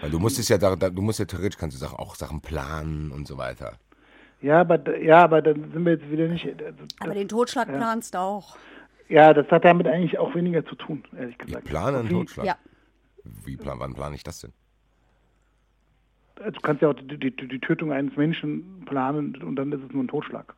Weil du musst es ja, da, du musst ja theoretisch kannst du Sachen, auch Sachen planen und so weiter. Ja, aber ja, aber dann sind wir jetzt wieder nicht. Also, aber den Totschlag ja. planst du auch. Ja, das hat damit eigentlich auch weniger zu tun, ehrlich gesagt. Ich plane einen Totschlag? Ja. Wie plan, wann plane ich das denn? Du kannst ja auch die, die, die Tötung eines Menschen planen und dann ist es nur ein Totschlag.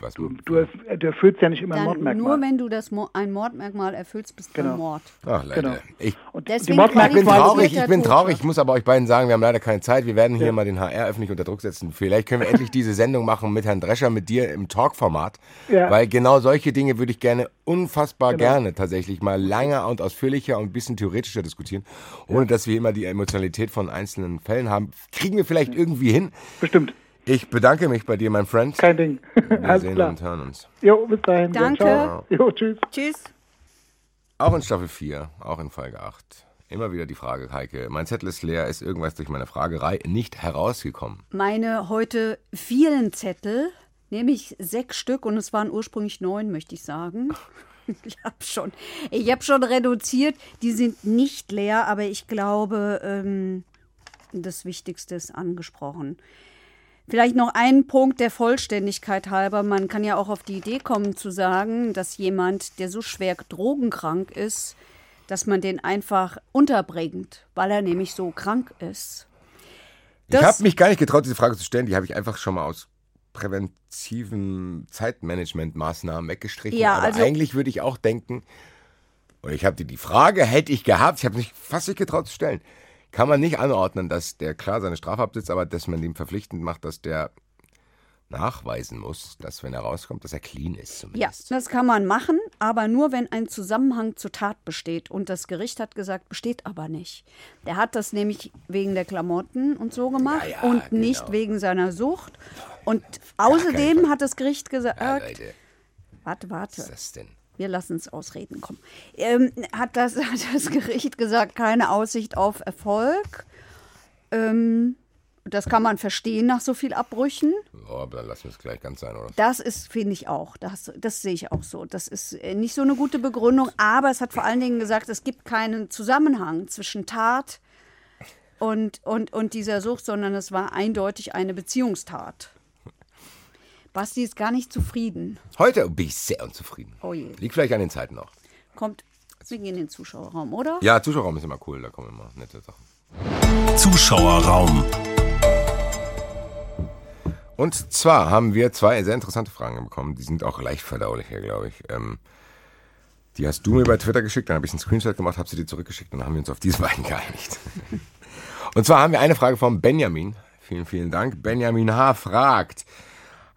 Was du, du, du erfüllst ja nicht immer Dann ein Mordmerkmal. Nur wenn du das Mo ein Mordmerkmal erfüllst, bist du genau. ein Mord. Ach, leider. Genau. Ich, und deswegen ich bin traurig, ich bin traurig. Ich muss aber euch beiden sagen, wir haben leider keine Zeit. Wir werden hier ja. mal den HR öffentlich unter Druck setzen. Vielleicht können wir endlich diese Sendung machen mit Herrn Drescher, mit dir im Talk-Format. Ja. Weil genau solche Dinge würde ich gerne, unfassbar genau. gerne tatsächlich mal länger und ausführlicher und ein bisschen theoretischer diskutieren. Ohne ja. dass wir immer die Emotionalität von einzelnen Fällen haben. Kriegen wir vielleicht irgendwie hin. Bestimmt. Ich bedanke mich bei dir, mein Freund. Kein Ding. Wir Alles sehen klar. und hören uns. Jo, bis dahin. Danke. Ciao. Jo, tschüss. Tschüss. Auch in Staffel 4, auch in Folge 8. Immer wieder die Frage, Heike. Mein Zettel ist leer. Ist irgendwas durch meine Fragerei nicht herausgekommen? Meine heute vielen Zettel, nämlich sechs Stück und es waren ursprünglich neun, möchte ich sagen. Ich habe schon, hab schon reduziert. Die sind nicht leer, aber ich glaube, ähm, das Wichtigste ist angesprochen. Vielleicht noch ein Punkt der Vollständigkeit halber. Man kann ja auch auf die Idee kommen zu sagen, dass jemand, der so schwer drogenkrank ist, dass man den einfach unterbringt, weil er nämlich so krank ist. Das ich habe mich gar nicht getraut, diese Frage zu stellen. Die habe ich einfach schon mal aus präventiven Zeitmanagementmaßnahmen weggestrichen. Ja, Aber also, eigentlich würde ich auch denken, und ich habe die, die Frage hätte ich gehabt, ich habe mich fast nicht getraut zu stellen kann man nicht anordnen, dass der klar seine Strafe absitzt, aber dass man ihm verpflichtend macht, dass der nachweisen muss, dass wenn er rauskommt, dass er clean ist zumindest. Ja, das kann man machen, aber nur wenn ein Zusammenhang zur Tat besteht. Und das Gericht hat gesagt, besteht aber nicht. Der hat das nämlich wegen der Klamotten und so gemacht ja, ja, und genau. nicht wegen seiner Sucht. Und außerdem hat das Gericht gesagt, ja, warte, warte. Was ist das denn? Wir lassen es ausreden, komm. Ähm, hat, das, hat das Gericht gesagt, keine Aussicht auf Erfolg. Ähm, das kann man verstehen nach so viel Abbrüchen. Oh, aber dann lassen wir es gleich ganz sein, oder? Das ist, finde ich auch. Das, das sehe ich auch so. Das ist äh, nicht so eine gute Begründung, aber es hat vor allen Dingen gesagt, es gibt keinen Zusammenhang zwischen Tat und, und, und dieser Sucht, sondern es war eindeutig eine Beziehungstat. Basti ist gar nicht zufrieden. Heute bin ich sehr unzufrieden. Oh je. Liegt vielleicht an den Zeiten noch. Kommt, wir gehen in den Zuschauerraum, oder? Ja, Zuschauerraum ist immer cool, da kommen immer nette Sachen. Zuschauerraum. Und zwar haben wir zwei sehr interessante Fragen bekommen. Die sind auch leicht verdaulicher, glaube ich. Ähm, die hast du mir bei Twitter geschickt, dann habe ich einen Screenshot gemacht, habe sie dir zurückgeschickt und dann haben wir uns auf diese beiden geeinigt. Und zwar haben wir eine Frage von Benjamin. Vielen, vielen Dank. Benjamin H. fragt,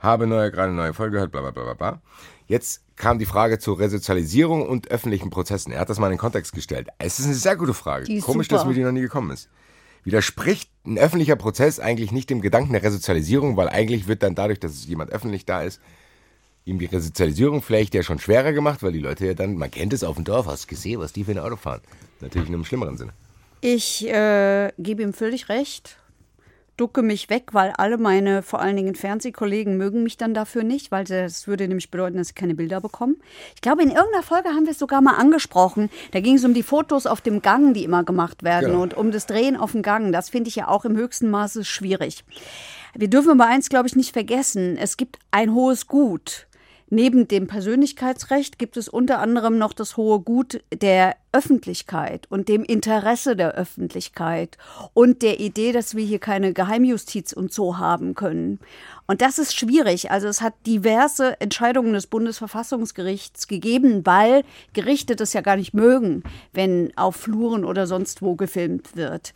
habe neue, gerade eine neue Folge gehört, bla bla bla bla. Jetzt kam die Frage zur Resozialisierung und öffentlichen Prozessen. Er hat das mal in den Kontext gestellt. Es ist eine sehr gute Frage. Komisch, super. dass mir die noch nie gekommen ist. Widerspricht ein öffentlicher Prozess eigentlich nicht dem Gedanken der Resozialisierung, weil eigentlich wird dann dadurch, dass jemand öffentlich da ist, ihm die Resozialisierung vielleicht ja schon schwerer gemacht, weil die Leute ja dann, man kennt es auf dem Dorf, hast gesehen, was die für ein Auto fahren. Natürlich in einem schlimmeren Sinne. Ich äh, gebe ihm völlig recht ducke mich weg, weil alle meine, vor allen Dingen Fernsehkollegen, mögen mich dann dafür nicht, weil das würde nämlich bedeuten, dass sie keine Bilder bekommen. Ich glaube, in irgendeiner Folge haben wir es sogar mal angesprochen. Da ging es um die Fotos auf dem Gang, die immer gemacht werden genau. und um das Drehen auf dem Gang. Das finde ich ja auch im höchsten Maße schwierig. Wir dürfen aber eins, glaube ich, nicht vergessen. Es gibt ein hohes Gut Neben dem Persönlichkeitsrecht gibt es unter anderem noch das hohe Gut der Öffentlichkeit und dem Interesse der Öffentlichkeit und der Idee, dass wir hier keine Geheimjustiz und so haben können. Und das ist schwierig. Also es hat diverse Entscheidungen des Bundesverfassungsgerichts gegeben, weil Gerichte das ja gar nicht mögen, wenn auf Fluren oder sonst wo gefilmt wird.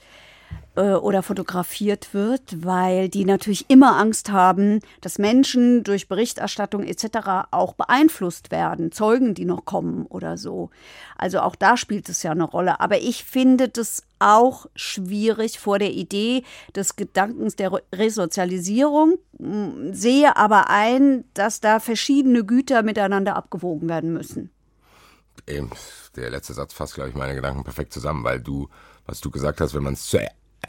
Äh, oder fotografiert wird, weil die natürlich immer Angst haben, dass Menschen durch Berichterstattung etc. auch beeinflusst werden, Zeugen, die noch kommen oder so. Also auch da spielt es ja eine Rolle. Aber ich finde das auch schwierig vor der Idee des Gedankens der Resozialisierung, sehe aber ein, dass da verschiedene Güter miteinander abgewogen werden müssen. Eben, der letzte Satz fasst, glaube ich, meine Gedanken perfekt zusammen, weil du, was du gesagt hast, wenn man es zu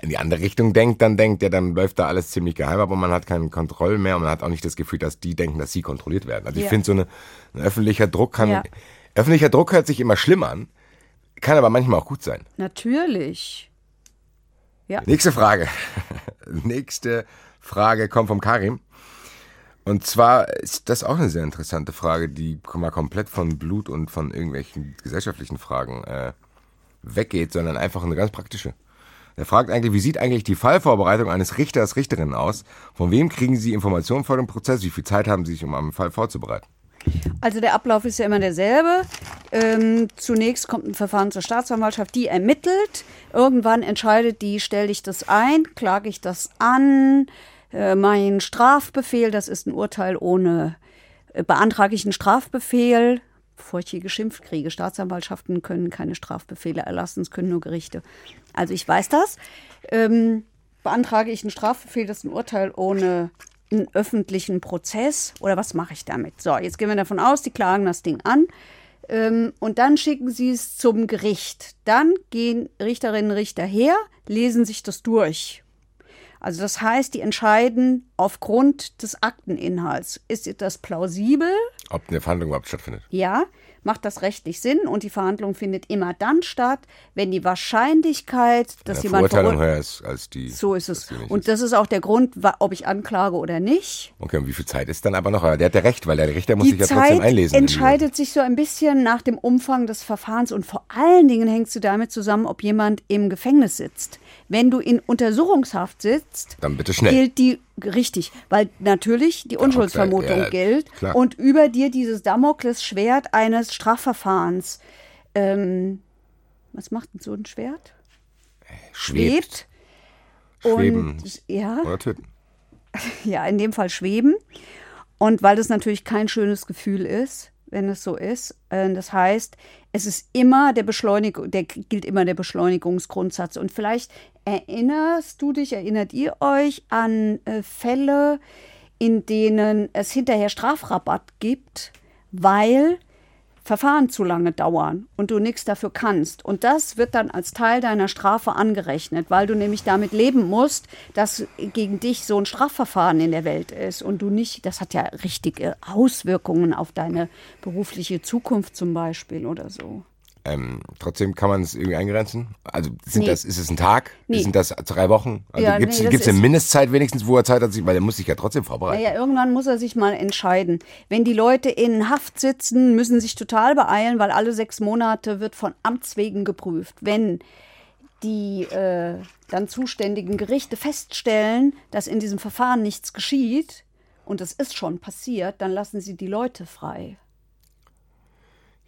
in die andere Richtung denkt, dann denkt er, dann läuft da alles ziemlich geheim, aber man hat keine Kontrolle mehr und man hat auch nicht das Gefühl, dass die denken, dass sie kontrolliert werden. Also ja. ich finde so eine, ein öffentlicher Druck kann, ja. öffentlicher Druck hört sich immer schlimm an, kann aber manchmal auch gut sein. Natürlich. Ja. Nächste Frage. Nächste Frage kommt vom Karim. Und zwar ist das auch eine sehr interessante Frage, die mal komplett von Blut und von irgendwelchen gesellschaftlichen Fragen äh, weggeht, sondern einfach eine ganz praktische. Er fragt eigentlich, wie sieht eigentlich die Fallvorbereitung eines Richters, Richterin aus? Von wem kriegen Sie Informationen vor dem Prozess? Wie viel Zeit haben Sie sich, um einen Fall vorzubereiten? Also der Ablauf ist ja immer derselbe. Ähm, zunächst kommt ein Verfahren zur Staatsanwaltschaft, die ermittelt. Irgendwann entscheidet die, stelle ich das ein, klage ich das an, äh, mein Strafbefehl, das ist ein Urteil ohne, äh, beantrage ich einen Strafbefehl, bevor ich hier geschimpft kriege. Staatsanwaltschaften können keine Strafbefehle erlassen, es können nur Gerichte. Also ich weiß das. Ähm, beantrage ich einen Strafbefehl, das ist ein Urteil ohne einen öffentlichen Prozess oder was mache ich damit? So, jetzt gehen wir davon aus, die klagen das Ding an ähm, und dann schicken sie es zum Gericht. Dann gehen Richterinnen und Richter her, lesen sich das durch. Also das heißt, die entscheiden aufgrund des Akteninhalts. Ist das plausibel? Ob eine Verhandlung überhaupt stattfindet? Ja macht das rechtlich Sinn und die Verhandlung findet immer dann statt, wenn die Wahrscheinlichkeit, dass jemand Verurteilung höher ist als die. So ist es. Und das ist auch der Grund, ob ich anklage oder nicht. Okay, und wie viel Zeit ist dann aber noch? Der hat ja recht, weil der Richter muss die sich ja Zeit trotzdem einlesen. Die entscheidet sich so ein bisschen nach dem Umfang des Verfahrens und vor allen Dingen hängt sie damit zusammen, ob jemand im Gefängnis sitzt. Wenn du in Untersuchungshaft sitzt, dann bitte schnell. gilt die Richtig, weil natürlich die Unschuldsvermutung ja, gilt klar. und über dir dieses Damoklesschwert eines Strafverfahrens. Ähm, was macht denn so ein Schwert? Schwebt. Schwebt. Schweben. Und, ja. Oder töten. Ja, in dem Fall schweben. Und weil das natürlich kein schönes Gefühl ist, wenn es so ist. Äh, das heißt, es ist immer der Beschleunigung, der gilt immer der Beschleunigungsgrundsatz. Und vielleicht erinnerst du dich, erinnert ihr euch an äh, Fälle, in denen es hinterher Strafrabatt gibt, weil Verfahren zu lange dauern und du nichts dafür kannst. Und das wird dann als Teil deiner Strafe angerechnet, weil du nämlich damit leben musst, dass gegen dich so ein Strafverfahren in der Welt ist und du nicht, das hat ja richtige Auswirkungen auf deine berufliche Zukunft zum Beispiel oder so. Ähm, trotzdem kann man es irgendwie eingrenzen? Also sind nee. das, ist es ein Tag? Nee. Sind das drei Wochen? Also ja, gibt es nee, eine Mindestzeit wenigstens, wo er Zeit hat, sich, weil er muss sich ja trotzdem vorbereiten. Naja, irgendwann muss er sich mal entscheiden. Wenn die Leute in Haft sitzen, müssen sich total beeilen, weil alle sechs Monate wird von Amts wegen geprüft. Wenn die äh, dann zuständigen Gerichte feststellen, dass in diesem Verfahren nichts geschieht und es ist schon passiert, dann lassen sie die Leute frei.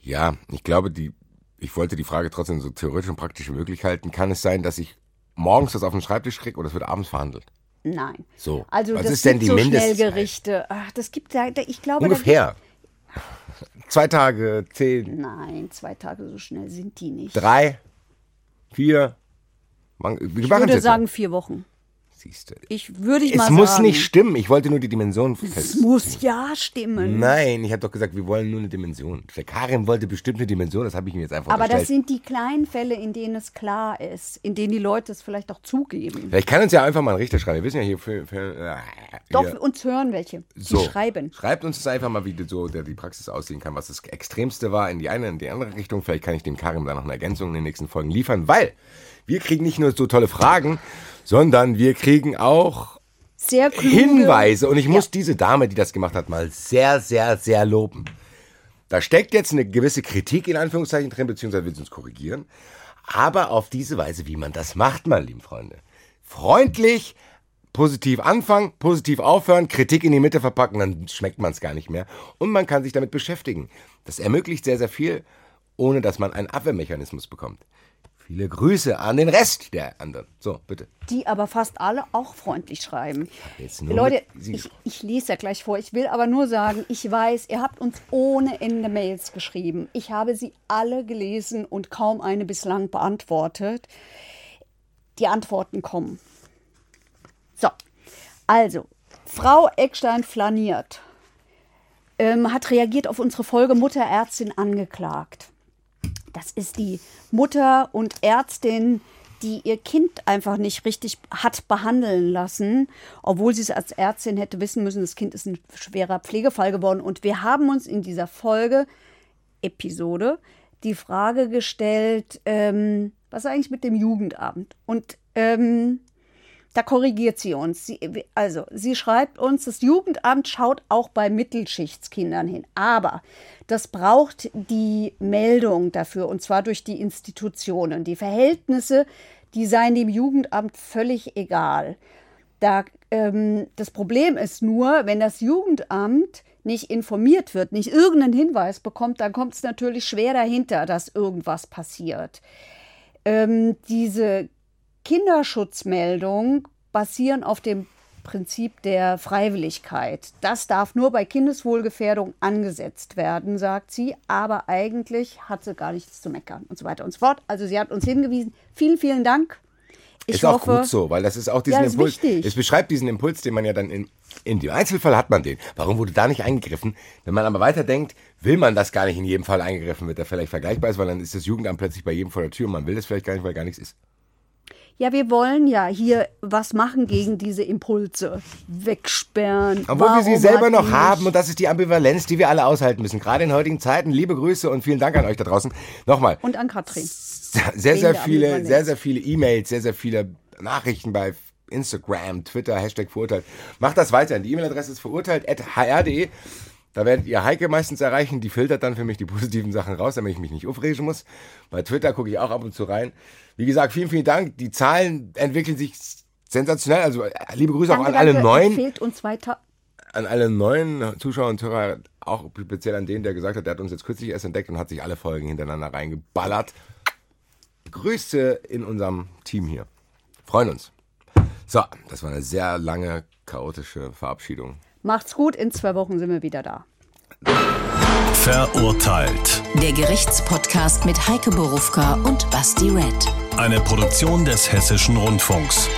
Ja, ich glaube, die, ich wollte die Frage trotzdem so theoretisch und praktisch wie möglich halten. Kann es sein, dass ich morgens das auf den Schreibtisch kriege oder es wird abends verhandelt? Nein. So. Also Was das ist denn die so Mindestzeit? Schnellgerichte. Ach, das gibt da, ich glaube, Ungefähr. Zwei Tage, zehn, Nein, zwei Tage so schnell sind die nicht. drei, vier. Man, ich würde sagen mal. vier Wochen. Siehst du. Ich würde ich Es mal muss sagen. nicht stimmen. Ich wollte nur die Dimension Es fest. muss ja stimmen. Nein, ich habe doch gesagt, wir wollen nur eine Dimension. Der Karim wollte bestimmt eine Dimension, das habe ich ihm jetzt einfach Aber das unterstellt. sind die kleinen Fälle, in denen es klar ist, in denen die Leute es vielleicht auch zugeben. Vielleicht kann uns ja einfach mal ein Richter schreiben. Wir wissen ja hier für, für äh, Doch, hier. uns hören welche. Die So. schreiben. Schreibt uns das einfach mal, wie die- so der, die Praxis aussehen kann, was das Extremste war in die eine, in die andere Richtung. Vielleicht kann ich dem Karim da noch eine Ergänzung in den nächsten Folgen liefern, weil wir kriegen nicht nur so tolle Fragen, sondern wir kriegen auch Sehr kluge Hinweise. Und ich muss Ja. diese Dame, die das gemacht hat, mal sehr, sehr, sehr loben. Da steckt jetzt eine gewisse Kritik in Anführungszeichen drin, beziehungsweise will sie uns korrigieren. Aber auf diese Weise, wie man das macht, meine lieben Freunde. Freundlich, positiv anfangen, positiv aufhören, Kritik in die Mitte verpacken, dann schmeckt man es gar nicht mehr. Und man kann sich damit beschäftigen. Das ermöglicht sehr, sehr viel, ohne dass man einen Abwehrmechanismus bekommt. Viele Grüße an den Rest der anderen. So, bitte. Die aber fast alle auch freundlich schreiben. Jetzt nur Leute, ich, ich lese ja gleich vor. Ich will aber nur sagen, ich weiß, ihr habt uns ohne Ende Mails geschrieben. Ich habe sie alle gelesen und kaum eine bislang beantwortet. Die Antworten kommen. So, also, Frau Eckstein flaniert, ähm, hat reagiert auf unsere Folge Mutterärztin angeklagt. Das ist die Mutter und Ärztin, die ihr Kind einfach nicht richtig hat behandeln lassen, obwohl sie es als Ärztin hätte wissen müssen, das Kind ist ein schwerer Pflegefall geworden. Und wir haben uns in dieser Folge, Episode, die Frage gestellt, ähm, was eigentlich mit dem Jugendamt? Und ähm, da korrigiert sie uns. Sie, also, sie schreibt uns, das Jugendamt schaut auch bei Mittelschichtskindern hin. Aber das braucht die Meldung dafür, und zwar durch die Institutionen. Die Verhältnisse, die seien dem Jugendamt völlig egal. Da, ähm, das Problem ist nur, wenn das Jugendamt nicht informiert wird, nicht irgendeinen Hinweis bekommt, dann kommt es natürlich schwer dahinter, dass irgendwas passiert. Ähm, diese Kinderschutzmeldungen basieren auf dem Prinzip der Freiwilligkeit. Das darf nur bei Kindeswohlgefährdung angesetzt werden, sagt sie, aber eigentlich hat sie gar nichts zu meckern und so weiter und so fort. Also sie hat uns hingewiesen. Vielen, vielen Dank. Ich ist auch hoffe, gut so, weil das ist auch diesen Ja, ist Impuls. wichtig. Es beschreibt diesen Impuls, den man ja dann in, in dem Einzelfall hat man den. Warum wurde da nicht eingegriffen? Wenn man aber weiterdenkt, will man das gar nicht in jedem Fall eingegriffen wird, der vielleicht vergleichbar ist, weil dann ist das Jugendamt plötzlich bei jedem vor der Tür und man will das vielleicht gar nicht, weil gar nichts ist. Ja, wir wollen ja hier was machen gegen diese Impulse. Wegsperren. Obwohl wir sie selber noch haben und das ist die Ambivalenz, die wir alle aushalten müssen. Gerade in heutigen Zeiten. Liebe Grüße und vielen Dank an euch da draußen. Nochmal. Und an Katrin. sehr, sehr viele, sehr, sehr viele E-Mails, sehr, sehr viele Nachrichten bei Instagram, Twitter, Hashtag verurteilt. Macht das weiter. Die E-Mail-Adresse ist verurteilt.hr.de. Da werdet ihr Heike meistens erreichen. Die filtert dann für mich die positiven Sachen raus, damit ich mich nicht aufregen muss. Bei Twitter gucke ich auch ab und zu rein. Wie gesagt, vielen, vielen Dank. Die Zahlen entwickeln sich sensationell. Also äh, liebe Grüße auch Danke, an alle danke. neuen Fehlt uns weiter. an alle neuen Zuschauer und Hörer, auch speziell an den, der gesagt hat, der hat uns jetzt kürzlich erst entdeckt und hat sich alle Folgen hintereinander reingeballert. Grüße in unserem Team hier. Freuen uns. So, das war eine sehr lange, chaotische Verabschiedung. Macht's gut, in zwei Wochen sind wir wieder da. Verurteilt. Der Gerichtspodcast mit Heike Borufka und Basti Red. Eine Produktion des Hessischen Rundfunks.